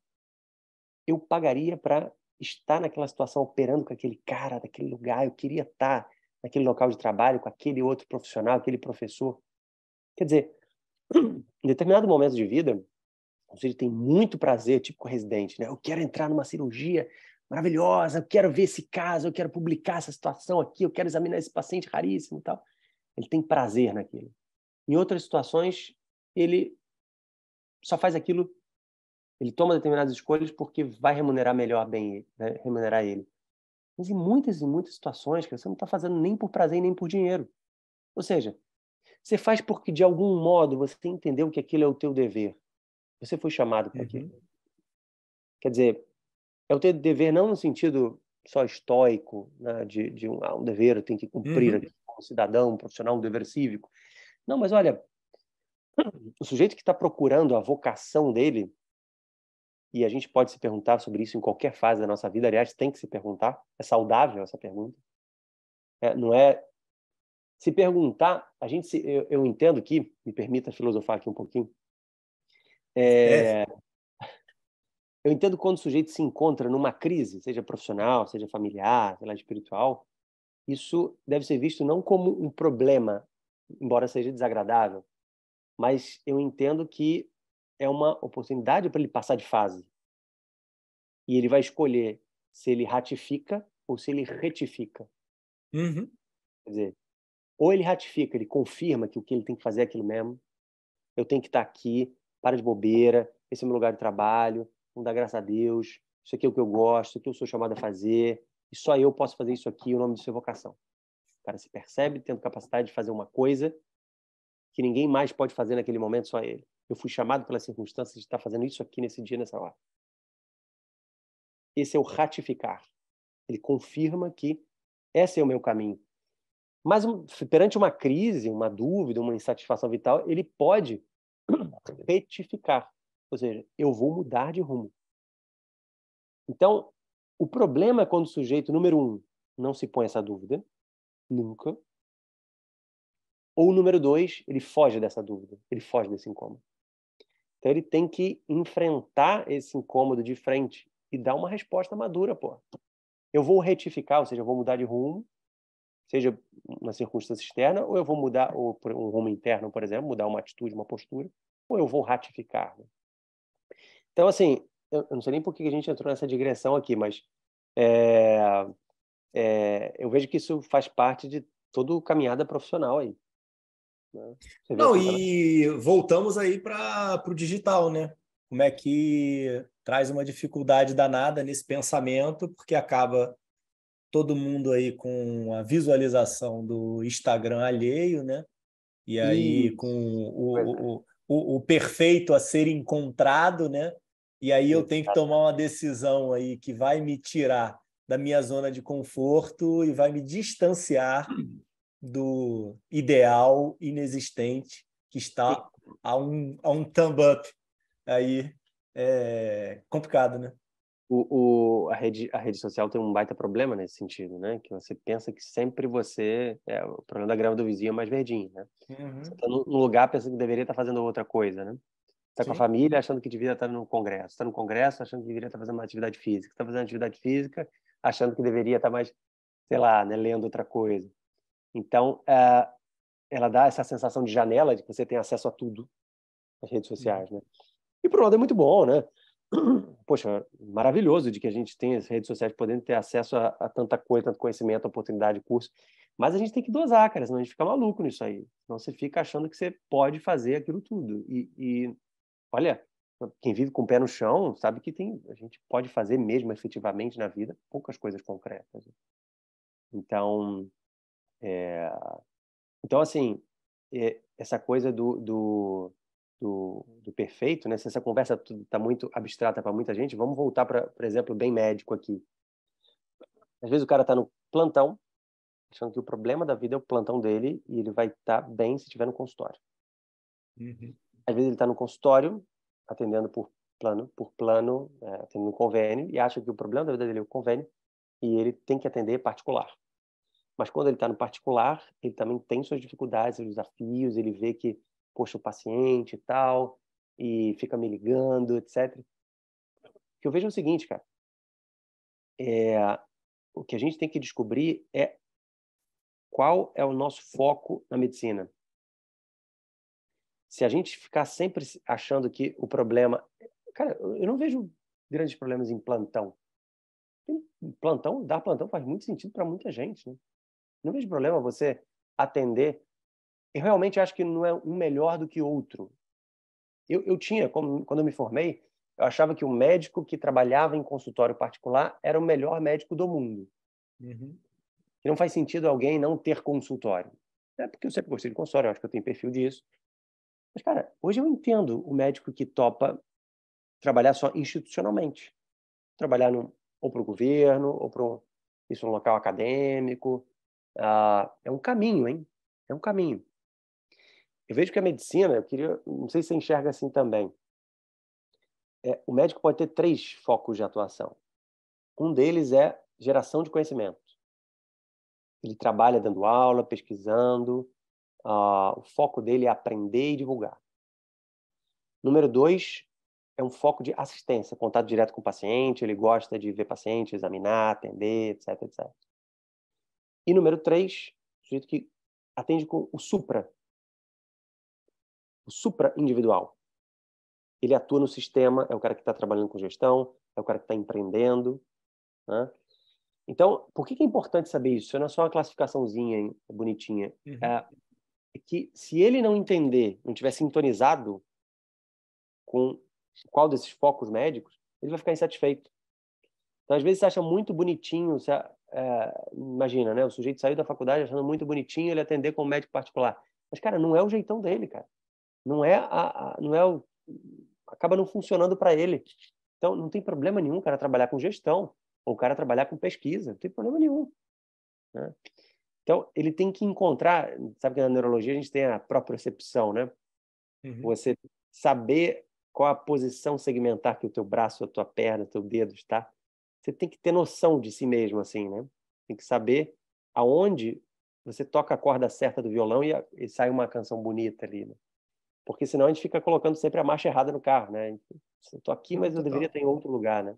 eu pagaria para estar naquela situação operando com aquele cara, daquele lugar, eu queria estar naquele local de trabalho com aquele outro profissional, aquele professor. Quer dizer, em determinado momento de vida, você tem muito prazer, tipo residente, né? Eu quero entrar numa cirurgia maravilhosa, eu quero ver esse caso, eu quero publicar essa situação aqui, eu quero examinar esse paciente raríssimo e tal. Ele tem prazer naquilo. Em outras situações, ele só faz aquilo, ele toma determinadas escolhas porque vai remunerar melhor bem, né? remunerar ele. Mas em muitas e muitas situações que você não está fazendo nem por prazer nem por dinheiro. Ou seja, você faz porque de algum modo você entendeu que aquilo é o teu dever. Você foi chamado para aquilo. Uhum. Quer dizer, é o teu dever não no sentido só estoico, né, de, de um, ah, um dever, eu tenho que cumprir uhum. como cidadão, um profissional, um dever cívico. Não, mas olha, o sujeito que está procurando a vocação dele, e a gente pode se perguntar sobre isso em qualquer fase da nossa vida, aliás, tem que se perguntar, é saudável essa pergunta. É, não é. Se perguntar, a gente se, eu, eu, entendo que, me permita filosofar aqui um pouquinho. É, é. Eu entendo quando o sujeito se encontra numa crise, seja profissional, seja familiar, seja espiritual, isso deve ser visto não como um problema, embora seja desagradável, mas eu entendo que é uma oportunidade para ele passar de fase. E ele vai escolher se ele ratifica ou se ele retifica. Uhum. Quer dizer, ou ele ratifica, ele confirma que o que ele tem que fazer é aquilo mesmo. Eu tenho que estar aqui, para de bobeira, esse é meu lugar de trabalho, vamos dar graças a Deus, isso aqui é o que eu gosto, isso aqui eu sou chamado a fazer, e só eu posso fazer isso aqui, o nome disso é vocação. O cara se percebe tendo capacidade de fazer uma coisa que ninguém mais pode fazer naquele momento, só ele. Eu fui chamado pelas circunstâncias de estar fazendo isso aqui nesse dia, nessa hora. Esse é o ratificar. Ele confirma que esse é o meu caminho. Mas perante uma crise, uma dúvida, uma insatisfação vital, ele pode retificar. Ou seja, eu vou mudar de rumo. Então, o problema é quando o sujeito, número um, não se põe essa dúvida, nunca. Ou número dois, ele foge dessa dúvida, ele foge desse incômodo. Então ele tem que enfrentar esse incômodo de frente e dar uma resposta madura, pô. Eu vou retificar, ou seja, eu vou mudar de rumo, seja uma circunstância externa, ou eu vou mudar ou um rumo interno, por exemplo, mudar uma atitude, uma postura, ou eu vou ratificar. Né? Então, assim, eu, não sei nem por que a gente entrou nessa digressão aqui, mas é, é, eu vejo que isso faz parte de toda caminhada profissional aí. Né? Não, e voltamos aí para o digital, né? Como é que traz uma dificuldade danada nesse pensamento, porque acaba todo mundo aí com a visualização do Instagram alheio, né? E aí com o, o, o, o, perfeito a ser encontrado, né? E aí eu tenho que tomar uma decisão aí que vai me tirar da minha zona de conforto e vai me distanciar do ideal inexistente que está a um, a um thumb up aí é complicado, né? O, o, a, rede, a rede social tem um baita problema nesse sentido, né? Que você pensa que sempre você... É, o problema da grama do vizinho é mais verdinho, né? Uhum. Você está num lugar pensando que deveria estar fazendo outra coisa, né? Está com a família achando que deveria estar no congresso. Está no congresso achando que deveria estar fazendo uma atividade física. Está fazendo atividade física achando que deveria estar mais, sei lá, né, lendo outra coisa. Então, uh, ela dá essa sensação de janela, de que você tem acesso a tudo nas redes sociais, uhum. né? E por um lado é muito bom, né? poxa, maravilhoso de que a gente tem as redes sociais podendo ter acesso a, a, tanta coisa, tanto conhecimento, oportunidade, curso. Mas a gente tem que dosar, cara, senão a gente fica maluco nisso aí. Senão você fica achando que você pode fazer aquilo tudo. E, e olha, quem vive com o pé no chão sabe que tem, a gente pode fazer mesmo efetivamente na vida poucas coisas concretas. Então, é, então assim, é, essa coisa do, do, do, do, perfeito, né? Se essa conversa está muito abstrata para muita gente, vamos voltar para, por exemplo, bem médico aqui. Às vezes o cara está no plantão, achando que o problema da vida é o plantão dele e ele vai estar tá bem se estiver no consultório. Uhum. Às vezes ele está no consultório atendendo por plano, por plano, é, atendendo um convênio, e acha que o problema da vida dele é o convênio, e ele tem que atender particular. Mas quando ele está no particular, ele também tem suas dificuldades, seus desafios, ele vê que, poxa, o paciente e tal, e fica me ligando, etc. O que eu vejo é o seguinte, cara, é, o que a gente tem que descobrir é qual é o nosso foco na medicina se a gente ficar sempre achando que o problema. Cara, eu não vejo grandes problemas em plantão. Plantão, dar plantão faz muito sentido para muita gente. Né? Não vejo problema você atender. Eu realmente acho que não é um melhor do que outro. Eu, eu tinha, como, quando eu me formei, eu achava que o médico que trabalhava em consultório particular era o melhor médico do mundo. Uhum. Que não faz sentido alguém não ter consultório. É porque eu sempre gostei de consultório, eu acho que eu tenho perfil disso. Mas, cara, hoje eu entendo o médico que topa trabalhar só institucionalmente. Trabalhar ou para o governo, ou para isso um local acadêmico. Ah, é um caminho, hein? É um caminho. Eu vejo que a medicina, eu queria, não sei se você enxerga assim também. É, o médico pode ter três focos de atuação. Um deles é geração de conhecimento. Ele trabalha dando aula, pesquisando, Uh, o foco dele é aprender e divulgar. Número dois é um foco de assistência, contato direto com o paciente, ele gosta de ver paciente, examinar, atender, etc, etc. E número três, o sujeito que atende com o supra, o supra individual. Ele atua no sistema, é o cara que está trabalhando com gestão, é o cara que está empreendendo. Né? Então, por que, é importante saber isso? Isso não é só uma classificaçãozinha hein, bonitinha. Uhum. É que se ele não entender, não tiver sintonizado com qual desses focos médicos, ele vai ficar insatisfeito. Então, às vezes, você acha muito bonitinho, você, é, imagina, né? O sujeito saiu da faculdade achando muito bonitinho ele atender como médico particular. Mas, cara, não é o jeitão dele, cara. Não é, a, a não é o... Acaba não funcionando para ele. Então, não tem problema nenhum o cara trabalhar com gestão ou o cara trabalhar com pesquisa. Não tem problema nenhum. Né? Então, ele tem que encontrar, sabe que na neurologia a gente tem a propriocepção, né? Uhum. Você saber qual a posição segmentar que o teu braço, a tua perna, o teu dedo está. Você tem que ter noção de si mesmo, assim, né? Tem que saber aonde você toca a corda certa do violão e, e sai uma canção bonita ali, né? Porque senão a gente fica colocando sempre a marcha errada no carro, né? Eu tô aqui, mas eu deveria estar em outro lugar, né?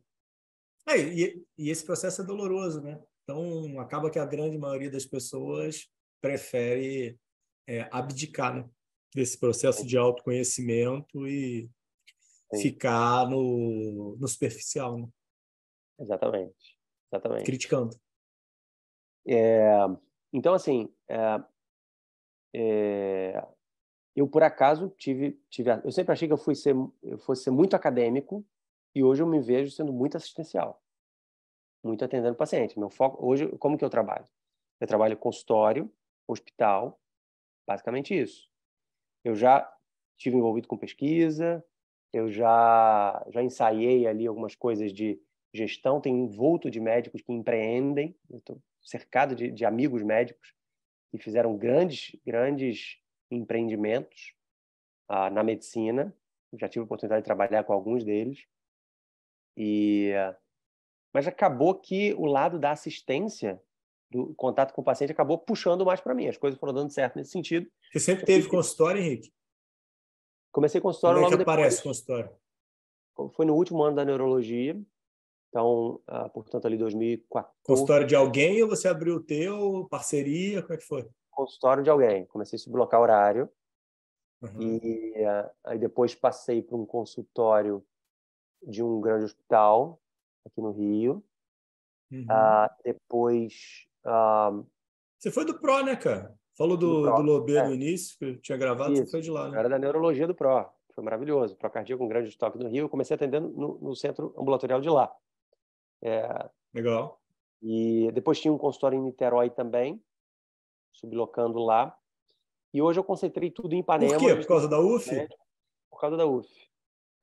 É, e, e esse processo é doloroso, né? Então, acaba que a grande maioria das pessoas prefere é, abdicar né, desse processo de autoconhecimento e Sim. ficar no, no superficial. Né? Exatamente. Exatamente. Criticando. É, então, assim, é, é, eu por acaso tive, tive. Eu sempre achei que eu, fui ser, eu fosse ser muito acadêmico e hoje eu me vejo sendo muito assistencial muito atendendo paciente. Meu foco hoje, como que eu trabalho? Eu trabalho consultório, hospital, basicamente isso. Eu já tive envolvido com pesquisa, eu já já ensaiei ali algumas coisas de gestão, tenho envolto de médicos que empreendem, estou cercado de, de amigos médicos que fizeram grandes grandes empreendimentos ah, na medicina. Já tive a oportunidade de trabalhar com alguns deles e mas acabou que o lado da assistência, do contato com o paciente, acabou puxando mais para mim. As coisas foram dando certo nesse sentido. Você sempre teve consultório, Henrique? Comecei consultório Como é que logo aparece depois. consultório? Foi no último ano da neurologia. Então, ah, portanto, ali 2014. Consultório de alguém ou você abriu o teu, parceria, como é que foi? Consultório de alguém. Comecei a sublocar horário. Uhum. E uh, aí depois passei para um consultório de um grande hospital aqui no Rio. Uhum. Uh, depois. Uh... Você foi do PRO, né, cara? Falou do, do, do Lobê é. no início, que eu tinha gravado, Isso. você foi de lá, né? Era da neurologia do PRO. Foi maravilhoso. PRO cardíaco, um grande estoque do Rio. Eu comecei atendendo no, no centro ambulatorial de lá. É... Legal. E depois tinha um consultório em Niterói também, sublocando lá. E hoje eu concentrei tudo em Ipanema. Por quê? Por causa da UF? Por causa da UF.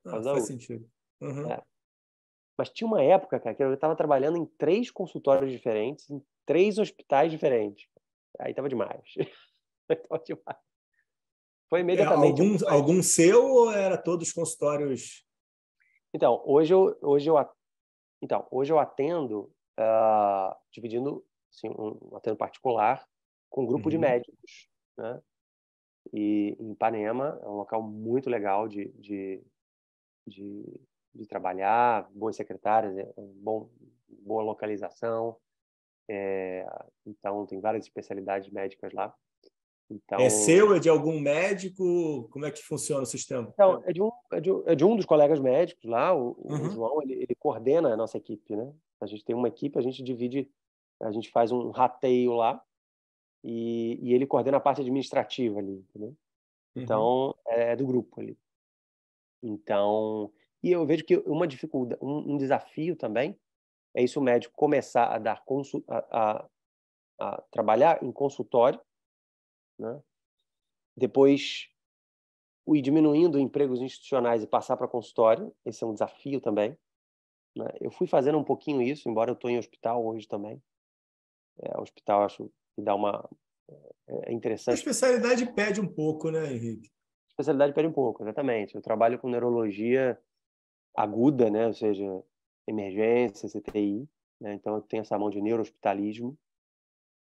Por ah, causa ah, da faz UF. sentido. Uhum. É. Mas tinha uma época, cara, que eu estava trabalhando em três consultórios diferentes, em três hospitais diferentes. Aí tava demais. tava demais. Foi é, imediatamente. Algum, algum seu ou era todos consultórios? Então, hoje eu, hoje eu, então, hoje eu atendo uh, dividindo assim, um, um atendo particular com um grupo uhum. de médicos, né? E em Ipanema é um local muito legal de, de, de de trabalhar, boas secretárias, é bom, boa localização. É, então, tem várias especialidades médicas lá. Então, é seu? É de algum médico? Como é que funciona o sistema? Então, é de um, é de, é de um dos colegas médicos lá, o, uhum. o João, ele, ele, coordena a nossa equipe, né? A gente tem uma equipe, a gente divide, a gente faz um rateio lá e, e ele coordena a parte administrativa ali, entendeu? Uhum. Então, é do grupo ali. Então, e eu vejo que uma dificuldade, um, um desafio também é isso o médico começar a dar a, a, a trabalhar em consultório, né? Depois o ir diminuindo empregos institucionais e passar para consultório, esse é um desafio também. Né? Eu fui fazendo um pouquinho isso, embora eu estou em hospital hoje também. É, hospital acho que dá uma é, é interessante. A especialidade pede um pouco, né, Henrique? A especialidade pede um pouco, exatamente. Eu trabalho com neurologia aguda, né? Ou seja, emergência, CTI. Né? Então, tenho essa mão de neurohospitalismo.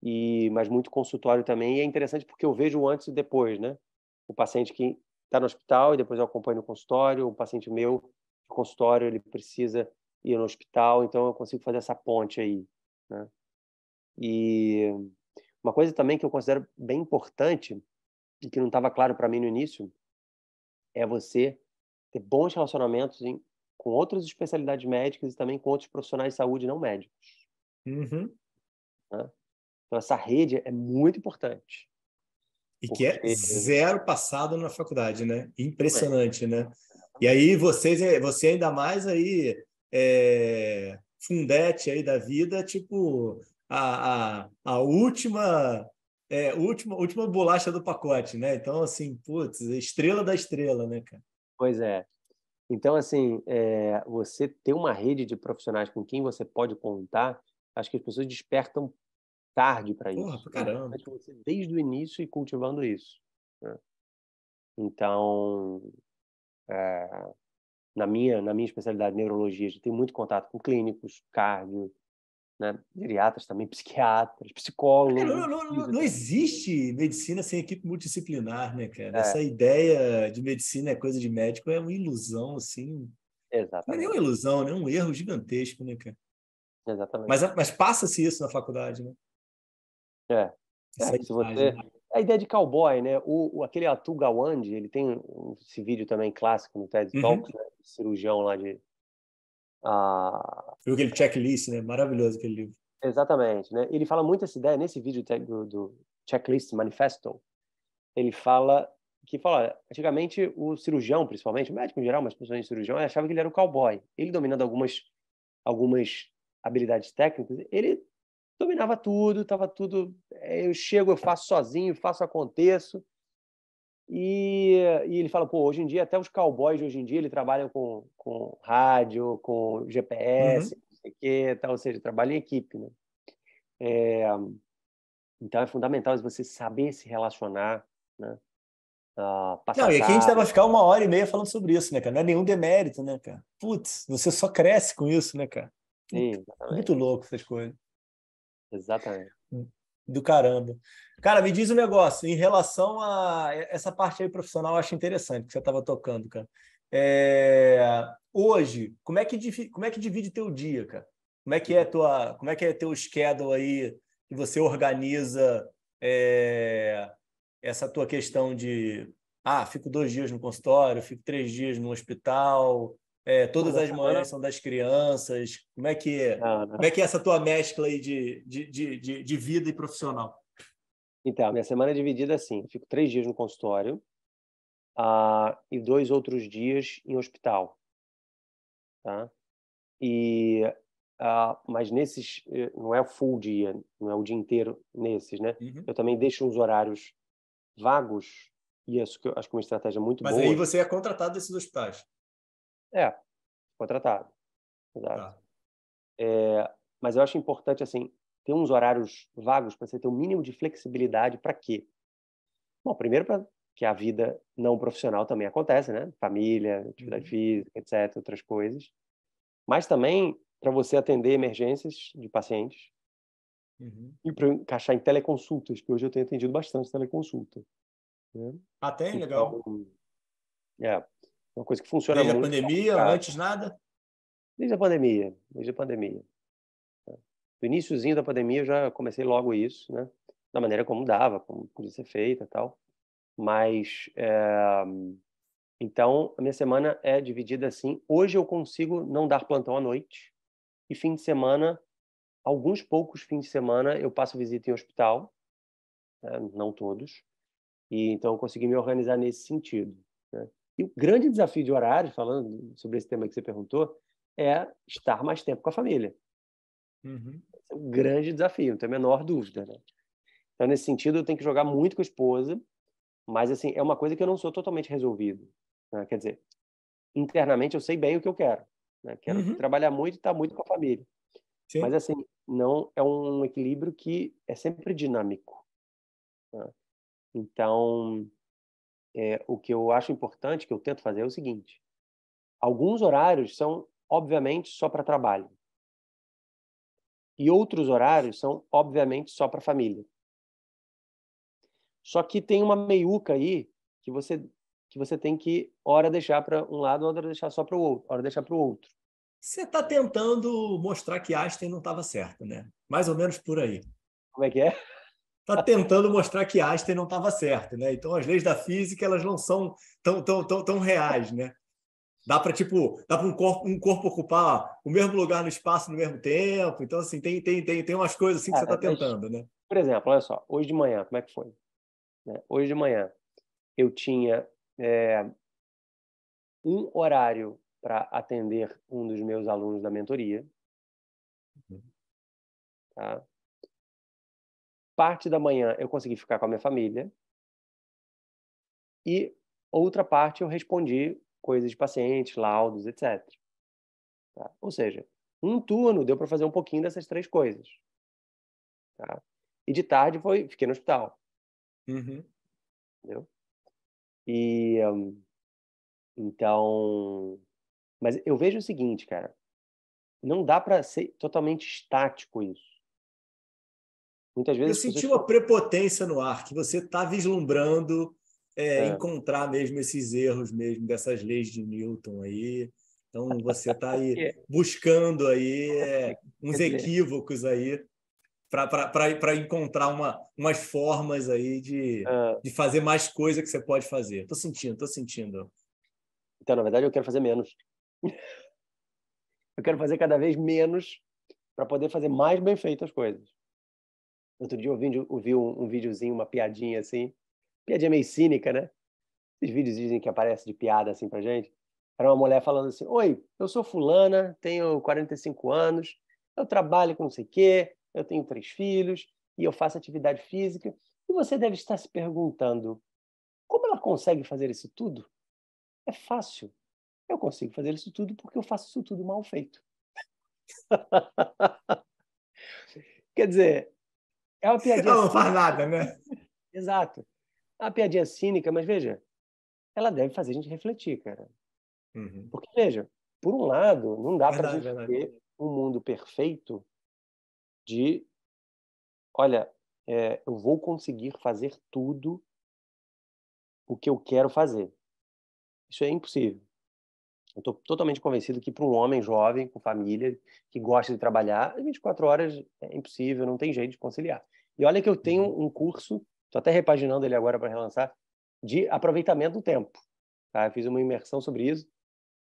E, mas muito consultório também. E é interessante porque eu vejo antes e depois, né? O paciente que está no hospital e depois eu acompanho no consultório. O paciente meu, no consultório, ele precisa ir no hospital. Então, eu consigo fazer essa ponte aí, né? E uma coisa também que eu considero bem importante e que não estava claro para mim no início é você ter bons relacionamentos em com outras especialidades médicas e também com outros profissionais de saúde não médicos. Uhum. Né? Então, essa rede é muito importante. E porque... que é zero passado na faculdade, né? Impressionante, é. né? E aí, vocês, é, você ainda mais aí, é, fundete aí da vida, tipo, a, a, a última é, última, última bolacha do pacote, né? Então, assim, putz, estrela da estrela, né, cara? Pois é. Então, assim, é, você ter uma rede de profissionais com quem você pode contar, acho que as pessoas despertam tarde para isso. Porra, caramba. Acho que você, desde o início, e cultivando isso. Né? Então, é, na, minha, na minha especialidade, neurologia, a gente tem muito contato com clínicos, cardio, né? geriatras também, psiquiatras, psicólogos. Não, não, não, não, existe medicina sem equipe multidisciplinar, né, cara? É. Essa ideia de medicina é coisa de médico é uma ilusão, assim. Exatamente. Não é nem uma ilusão, é um erro gigantesco, né, cara? Exatamente. Mas, mas passa-se isso na faculdade, né? É. é se você... A ideia de cowboy, né? O, o aquele Atul Gawande, ele tem esse vídeo também clássico no TED uhum. Talks, né? cirurgião lá de ah, Viu aquele checklist, né? Maravilhoso aquele livro. Exatamente, né? Ele fala muito essa ideia nesse vídeo do, do Checklist Manifesto. Ele fala que fala, antigamente o cirurgião, principalmente, o médico em geral, mas principalmente o cirurgião, achava que ele era o cowboy. Ele dominando algumas algumas habilidades técnicas, ele dominava tudo, estava tudo, é, eu chego, eu faço sozinho, faço aconteço. E, e, ele fala, pô, hoje em dia, até os cowboys de hoje em dia, ele trabalham com, com rádio, com GPS, uhum. não sei o quê, tal, ou seja, trabalha em equipe, né? É, então, é fundamental você saber se relacionar, né? Uh, não, e aqui a gente deve ficar uma hora e meia falando sobre isso, né, cara? Não é nenhum demérito, né, cara? Putz, você só cresce com isso, né, cara? Sim, muito louco essas coisas. Exatamente. Do caramba. Cara, me diz um negócio, em relação a essa parte aí profissional, eu acho interessante que você estava tocando, cara. É... Hoje, como é, que, como é que divide teu dia, cara? Como é que é tua, como é que é teu schedule aí que você organiza é... essa tua questão de ah, fico dois dias no consultório, fico três dias no hospital. É, todas as manhãs são das crianças. Como é que é? Não, não. Como é que é essa tua mescla aí de, de, de, de, vida e profissional? Então, minha semana é dividida assim: fico três dias no consultório uh, e dois outros dias em hospital, tá? E uh, mas nesses eh, não é o full dia, não é o dia inteiro nesses, né? Uhum. Eu também deixo uns horários vagos e acho que acho que é uma estratégia muito mas boa. Mas aí você é contratado desses hospitais? É, contratado. Exato. Tá. É, mas eu acho importante assim ter uns horários vagos para você ter o um mínimo de flexibilidade para quê? Bom, primeiro para que a vida não profissional também acontece, né? Família, atividade uhum. física, etc, outras coisas. Mas também para você atender emergências de pacientes uhum. e para encaixar em teleconsultas, que hoje eu tenho atendido bastante teleconsulta. Né? Ah, tem? Legal. Então, é, uma coisa que funciona Desde muito. Desde a pandemia, antes nada? Desde a pandemia, desde a pandemia. No iníciozinho da pandemia eu já comecei logo isso, né? Da maneira como dava, como podia ser feita tal. Mas, é... então, a minha semana é dividida assim. Hoje eu consigo não dar plantão à noite. E fim de semana, alguns poucos fins de semana, eu passo visita em hospital. Né? Não todos. E então eu consegui me organizar nesse sentido. E o grande desafio de horário, falando sobre esse tema que você perguntou, é estar mais tempo com a família. Uhum. é um grande desafio, não tem a menor dúvida. Né? Então, nesse sentido, eu tenho que jogar muito com a esposa, mas assim é uma coisa que eu não sou totalmente resolvido. Né? Quer dizer, internamente eu sei bem o que eu quero. Né? Quero uhum. trabalhar muito e estar muito com a família. Sim. Mas assim, não é um equilíbrio que é sempre dinâmico. Né? Então, é, o que eu acho importante, que eu tento fazer, é o seguinte: alguns horários são, obviamente, só para trabalho. E outros horários são, obviamente, só para família. Só que tem uma meiuca aí que você que você tem que hora deixar para um lado, hora deixar só para o outro, hora deixar para o outro. Você está tentando mostrar que Einstein não estava certo, né? Mais ou menos por aí. Como é que é? Está tentando mostrar que Einstein não estava certo, né? Então as leis da física elas não são tão tão tão, tão reais, né? Dá para tipo, dá para um corpo, um corpo ocupar o mesmo lugar no espaço no mesmo tempo. Então assim, tem tem tem, tem umas coisas assim que você está tentando, né? Por exemplo, olha só, hoje de manhã, como é que foi? Né? Hoje de manhã eu tinha é, um horário para atender um dos meus alunos da mentoria. Uhum. Tá? Parte da manhã eu consegui ficar com a minha família. E outra parte eu respondi coisas de pacientes, laudos, etc. Tá? Ou seja, um turno deu para fazer um pouquinho dessas três coisas. Tá? E de tarde foi, fiquei no hospital. Uhum. Entendeu? E um, então, mas eu vejo o seguinte, cara, não dá para ser totalmente estático isso. Muitas vezes eu senti uma prepotência no ar que você está vislumbrando é, é. encontrar mesmo esses erros mesmo dessas leis de Newton aí. Então você está aí é. buscando aí é, uns equívocos aí para encontrar uma, umas formas aí de, uh, de fazer mais coisa que você pode fazer. Estou sentindo, estou sentindo. Então, na verdade, eu quero fazer menos. eu quero fazer cada vez menos para poder fazer mais bem feitas as coisas. Outro dia eu vi, eu vi um, um videozinho, uma piadinha assim, piadinha meio cínica, né? Esses vídeos dizem que aparece de piada assim pra gente. Era uma mulher falando assim: Oi, eu sou fulana, tenho 45 anos, eu trabalho com não sei o quê, eu tenho três filhos e eu faço atividade física. E você deve estar se perguntando: como ela consegue fazer isso tudo? É fácil. Eu consigo fazer isso tudo porque eu faço isso tudo mal feito. Quer dizer, é uma piadinha. Ela não faz nada, né? Exato. É uma piadinha cínica, mas veja, ela deve fazer a gente refletir, cara. Uhum. Porque, veja, por um lado, não dá para gente verdade. ter um mundo perfeito de, olha, é, eu vou conseguir fazer tudo o que eu quero fazer. Isso é impossível. Eu estou totalmente convencido que para um homem jovem, com família, que gosta de trabalhar, 24 horas é impossível, não tem jeito de conciliar. E olha que eu tenho uhum. um curso, estou até repaginando ele agora para relançar, de aproveitamento do tempo. Tá? Eu fiz uma imersão sobre isso.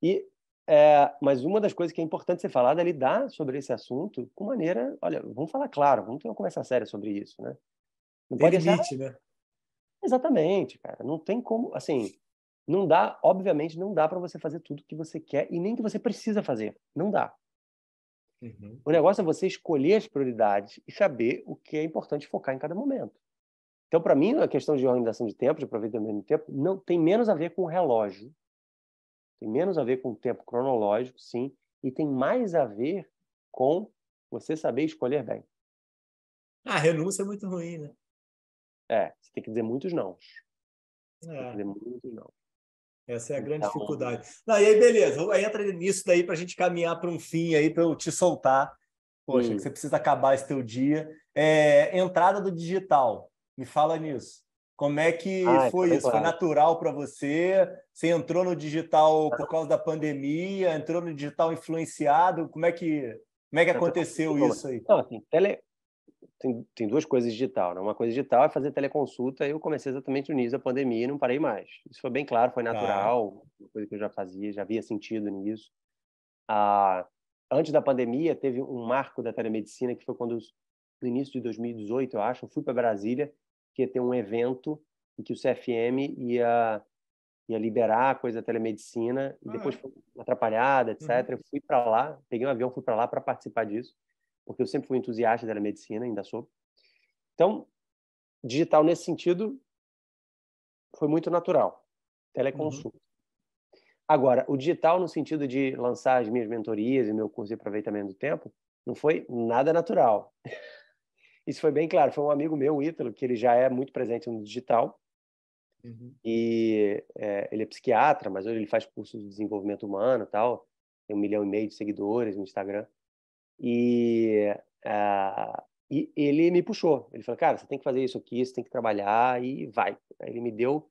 E É, mas uma das coisas que é importante ser falada é lidar sobre esse assunto com maneira, olha, vamos falar claro, vamos ter uma conversa séria sobre isso, né? Não pode limite, né? Exatamente, cara. Não tem como, assim, não dá, obviamente, não dá para você fazer tudo que você quer e nem que você precisa fazer. Não dá. Uhum. O negócio é você escolher as prioridades e saber o que é importante focar em cada momento. Então, para mim, a questão de organização de tempo, de aproveitamento de tempo, não tem menos a ver com o relógio, tem menos a ver com o tempo cronológico, sim, e tem mais a ver com você saber escolher bem. A renúncia é muito ruim, né? É, você tem que dizer muitos não. É. Tem que dizer muitos não. Essa é a grande então... dificuldade. Não, e aí, beleza, entra nisso daí para a gente caminhar para um fim aí, para eu te soltar. Poxa, hum. que você precisa acabar esse teu dia. É, entrada do digital, me fala nisso. Como é que ah, foi isso? Claro. Foi natural para você? Você entrou no digital por causa da pandemia? Entrou no digital influenciado? Como é que, como é que aconteceu isso aí? Não, assim, tele... tem, tem duas coisas digital. Né? Uma coisa digital é fazer teleconsulta. Eu comecei exatamente no início da pandemia e não parei mais. Isso foi bem claro, foi tá. natural. Ah. Uma coisa que eu já fazia, já havia sentido nisso. Ah, antes da pandemia, teve um marco da telemedicina que foi quando, no início de 2018, eu acho, eu fui para Brasília que ia ter um evento em que o CFM ia, ia liberar a coisa da telemedicina, e depois foi atrapalhada, etc. Uhum. Eu fui para lá, peguei um avião, fui para lá para participar disso, porque eu sempre fui entusiasta da telemedicina, ainda sou. Então, digital nesse sentido foi muito natural, teleconsulta. Uhum. Agora, o digital no sentido de lançar as minhas mentorias e meu curso de aproveitamento do tempo, não foi nada natural. Isso foi bem claro. Foi um amigo meu, o Ítalo, que ele já é muito presente no digital. Uhum. E é, ele é psiquiatra, mas hoje ele faz cursos de desenvolvimento humano tal. Tem um milhão e meio de seguidores no Instagram. E, uh, e ele me puxou. Ele falou, cara, você tem que fazer isso aqui, você tem que trabalhar e vai. Aí ele me deu o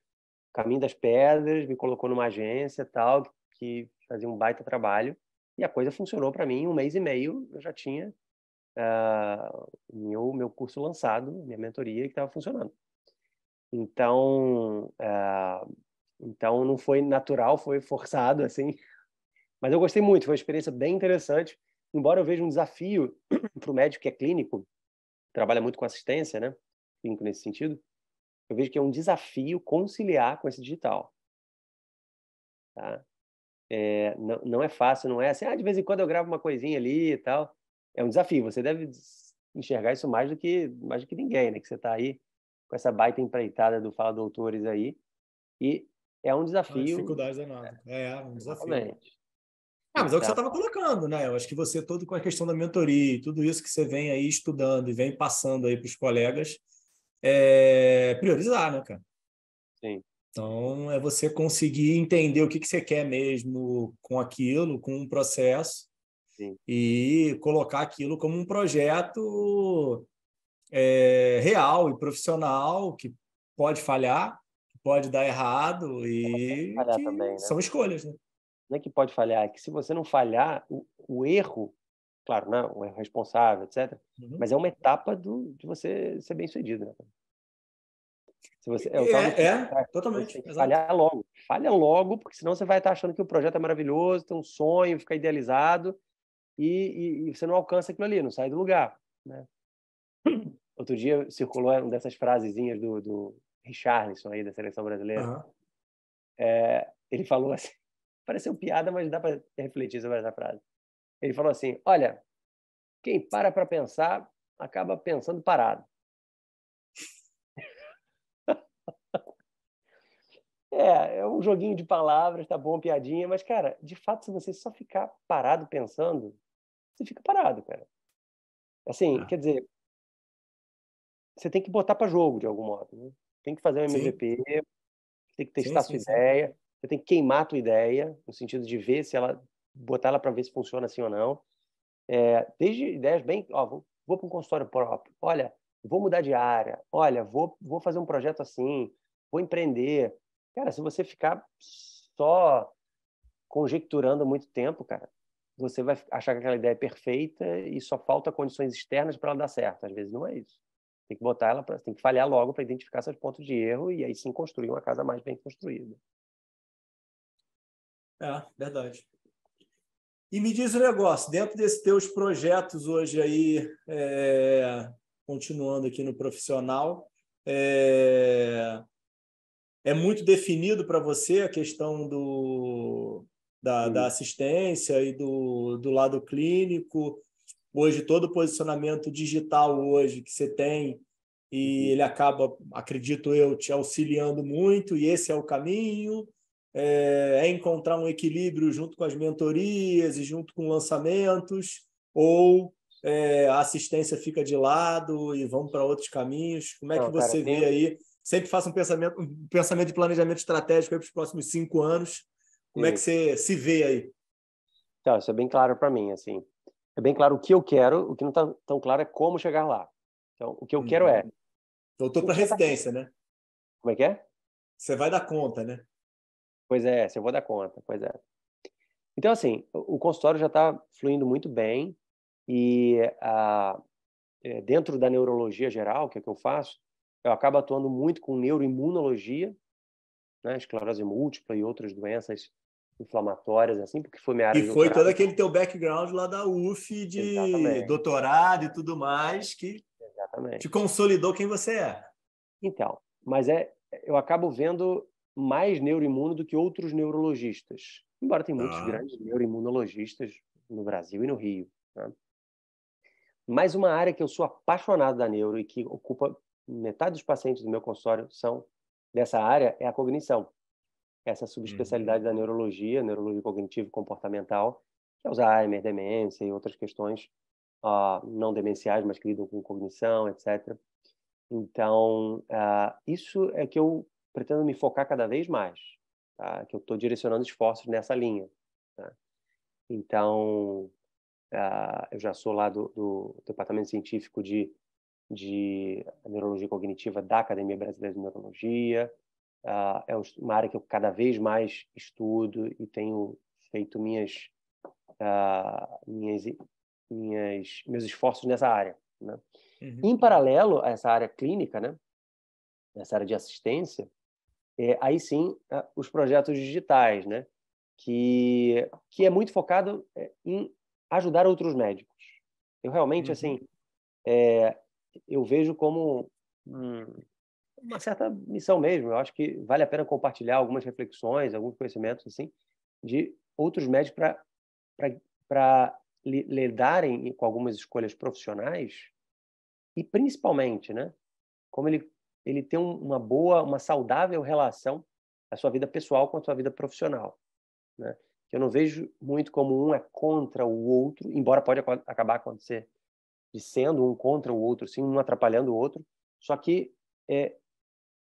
caminho das pedras, me colocou numa agência tal, que fazia um baita trabalho. E a coisa funcionou para mim. Um mês e meio eu já tinha uh, meu, meu curso lançado, minha mentoria, que estava funcionando. Então, uh, então não foi natural, foi forçado, assim. Mas eu gostei muito, foi uma experiência bem interessante. Embora eu veja um desafio para o médico que é clínico, trabalha muito com assistência, né? Clínico nesse sentido, eu vejo que é um desafio conciliar com esse digital. Tá? É, não, não é fácil, não é assim, ah, de vez em quando eu gravo uma coisinha ali e tal é um desafio. Você deve enxergar isso mais do que mais do que ninguém, né? Que você está aí com essa baita empreitada do Fala Doutores aí e é um desafio. Uma dificuldade danada. É, é um desafio. Exatamente. Ah, mas é o que você estava colocando, né? Eu acho que você, todo com a questão da mentoria e tudo isso que você vem aí estudando e vem passando aí para os colegas, é priorizar, né, cara? Sim. Então, é você conseguir entender o que, que você quer mesmo com aquilo, com um processo, Sim. e colocar aquilo como um projeto é, real e profissional que pode falhar, pode dar errado e também, né? são escolhas, né? Não é que pode falhar, é que se você não falhar, o, o erro, claro, não, né, o erro responsável, etc. Uhum. Mas é uma etapa do, de você ser bem sucedido, né? Se você, é, é, é totalmente. falhar logo. Falha logo, porque senão você vai estar achando que o projeto é maravilhoso, tem um sonho, fica idealizado, e, e, e, você não alcança aquilo ali, não sai do lugar. Né? Outro dia circulou uma dessas frasezinhas do, do Richarlison aí da seleção brasileira. Uhum. É, ele falou assim, pareceu piada, mas dá para refletir sobre essa frase. Ele falou assim: Olha, quem para para pensar acaba pensando parado. É, é um joguinho de palavras, tá bom, piadinha, mas, cara, de fato, se você só ficar parado pensando, você fica parado, cara. Assim, é. quer dizer, você tem que botar para jogo de algum modo. Né? Tem que fazer um MVP, sim. tem que testar sim, sim, sua ideia, você tem que queimar a tua ideia, no sentido de ver se ela, botar ela para ver se funciona assim ou não. É, desde ideias bem, ó, vou, vou para um consultório próprio, olha, vou mudar de área, olha, vou, vou fazer um projeto assim, vou empreender, Cara, se você ficar só conjecturando muito tempo, cara, você vai achar que aquela ideia é perfeita e só falta condições externas para ela dar certo. Às vezes não é isso. Tem que botar ela, pra, tem que falhar logo para identificar seus pontos de erro e aí sim construir uma casa mais bem construída. É, verdade. E me diz o um negócio, dentro desses teus projetos hoje aí, é, continuando aqui no profissional, é, é muito definido para você a questão do, da, da, assistência e do, do lado clínico. Hoje, todo o posicionamento digital hoje que você tem, e ele acaba, acredito eu, te auxiliando muito, e esse é o caminho é, é encontrar um equilíbrio junto com as mentorias e junto com lançamentos, ou é, a assistência fica de lado e vamos para outros caminhos? Como é que Não, você cara, vê aí? Sempre faça um pensamento, um pensamento de planejamento estratégico para os próximos cinco anos. Como é que você se vê aí? Então, isso é bem claro para mim. Assim, é bem claro o que eu quero, o que não está tão claro é como chegar lá. Então, o que eu quero é. Voltou para a residência, né? Como é que é? Você vai dar conta, né? Pois é, se eu vou dar conta, pois é. Então, assim, o consultório já está fluindo muito bem e a, é, dentro da neurologia geral, que é o que eu faço, eu acabo atuando muito com neuroimunologia, né, esclerose múltipla e outras doenças inflamatórias, assim, porque foi minha área E foi todo aquele teu background lá da UF de Exatamente. doutorado e tudo mais que Exatamente. te consolidou quem você é. Então, mas é, eu acabo vendo mais neuroimuno do que outros neurologistas. Embora tem muitos ah. grandes neuroimunologistas no Brasil e no Rio. Né? Mas uma área que eu sou apaixonado da neuro e que ocupa metade dos pacientes do meu consultório são dessa área é a cognição. Essa subespecialidade uhum. da neurologia, neurologia cognitivo e comportamental, que é Alzheimer, demência e outras questões uh, não demenciais, mas que lidam com cognição, etc. Então, uh, isso é que eu pretendo me focar cada vez mais, tá? que eu estou direcionando esforços nessa linha. Tá? Então, uh, eu já sou lá do, do, departamento científico de, de neurologia cognitiva da Academia Brasileira de Neurologia. Uh, é uma área que eu cada vez mais estudo e tenho feito minhas, uh, minhas, minhas meus esforços nessa área. Né? Uhum. Em paralelo a essa área clínica, né, essa área de assistência, é, aí sim os projetos digitais, né? Que, que é muito focado é, em ajudar outros médicos. Eu realmente, uhum. assim, é, eu vejo como uma certa missão mesmo. Eu acho que vale a pena compartilhar algumas reflexões, alguns conhecimentos, assim, de outros médicos para lidarem com algumas escolhas profissionais e, principalmente, né, como ele ele ter uma boa, uma saudável relação a sua vida pessoal com a sua vida profissional, né? Eu não vejo muito como um é contra o outro, embora pode acabar acontecer de sendo um contra o outro, sim, um atrapalhando o outro. Só que é,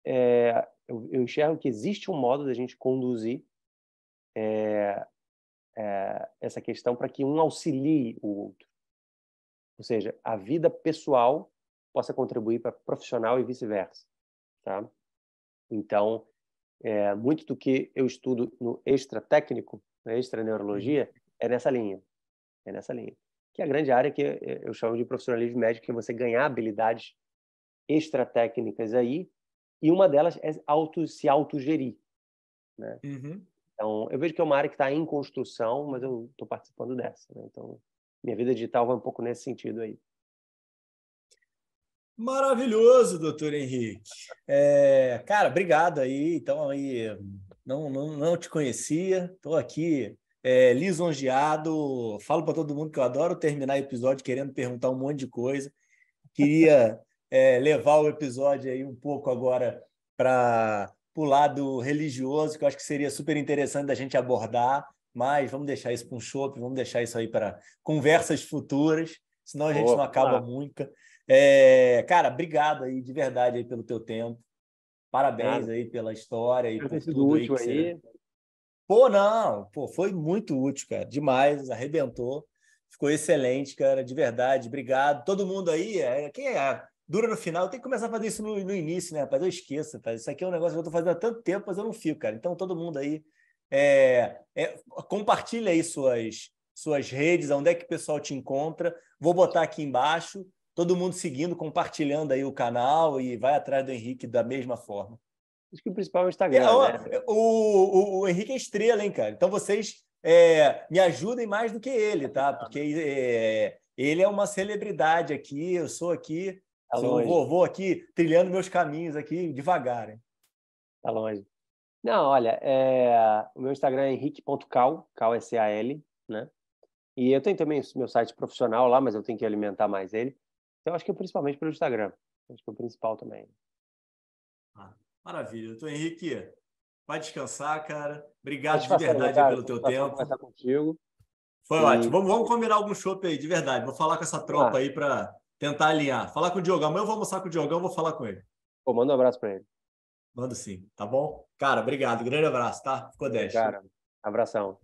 é, eu, eu, enxergo que existe um modo da gente conduzir é, é essa questão para que um auxilie o outro. Ou seja, a vida pessoal possa contribuir para profissional e vice-versa, tá? Então, é, muito do que eu estudo no extra técnico, na extra neurologia, é nessa linha, é nessa linha, que é a grande área que eu chamo de profissionalismo médico, que é você ganhar habilidades extra técnicas aí, e uma delas é auto, se autogerir, né? Uhum. Então, eu vejo que é uma área que está em construção, mas eu estou participando dessa, né? Então, minha vida digital vai um pouco nesse sentido aí. Maravilhoso, doutor Henrique. É, cara, obrigado aí. Então, aí, não, não, não te conhecia, estou aqui é, lisonjeado. Falo para todo mundo que eu adoro terminar episódio querendo perguntar um monte de coisa. Queria é, levar o episódio aí um pouco agora para o lado religioso, que eu acho que seria super interessante da gente abordar, mas vamos deixar isso para um show, vamos deixar isso aí para conversas futuras, senão a gente Opa. não acaba nunca. É, cara, obrigado aí de verdade aí pelo teu tempo. Parabéns aí pela história e por tudo aí, aí. Pô, não, pô, foi muito útil, cara. Demais, arrebentou. Ficou excelente, cara, de verdade. Obrigado. Todo mundo aí, é, quem é dura no final, tem que começar a fazer isso no, no início, né, rapaz? Eu esqueço, rapaz. Isso aqui é um negócio que eu estou fazendo há tanto tempo, mas eu não fico, cara. Então, todo mundo aí, é, é, compartilha aí suas, suas redes, onde é que o pessoal te encontra. Vou botar aqui embaixo todo mundo seguindo, compartilhando aí o canal e vai atrás do Henrique da mesma forma. Acho que o principal é o Instagram. É, né? o, o, o, Henrique é estrela, hein, cara? Então vocês é, me ajudem mais do que ele, tá? Porque é, ele é uma celebridade aqui, eu sou aqui, tá sou um vovô aqui, trilhando meus caminhos aqui devagar. Hein? Tá longe. Não, olha, é... o meu Instagram é henrique.cal, K-S-A-L, né? E eu tenho também meu site profissional lá, mas eu tenho que alimentar mais ele. Então, acho que principalmente pelo Instagram. Acho que é o principal também. Ah, maravilha. Doutor Henrique, vai descansar, cara. Obrigado de verdade cara, pelo teu tempo. Conversar contigo. Foi e... ótimo. Vamos, vamos combinar algum show aí, de verdade. Vou falar com essa tropa ah. aí para tentar alinhar. Falar com o Diogão. Amanhã eu vou almoçar com o Diogão, vou falar com ele. Pô, manda um abraço para ele. Mando sim, tá bom? Cara, obrigado. Grande abraço, tá? Ficou 10. Cara, abração.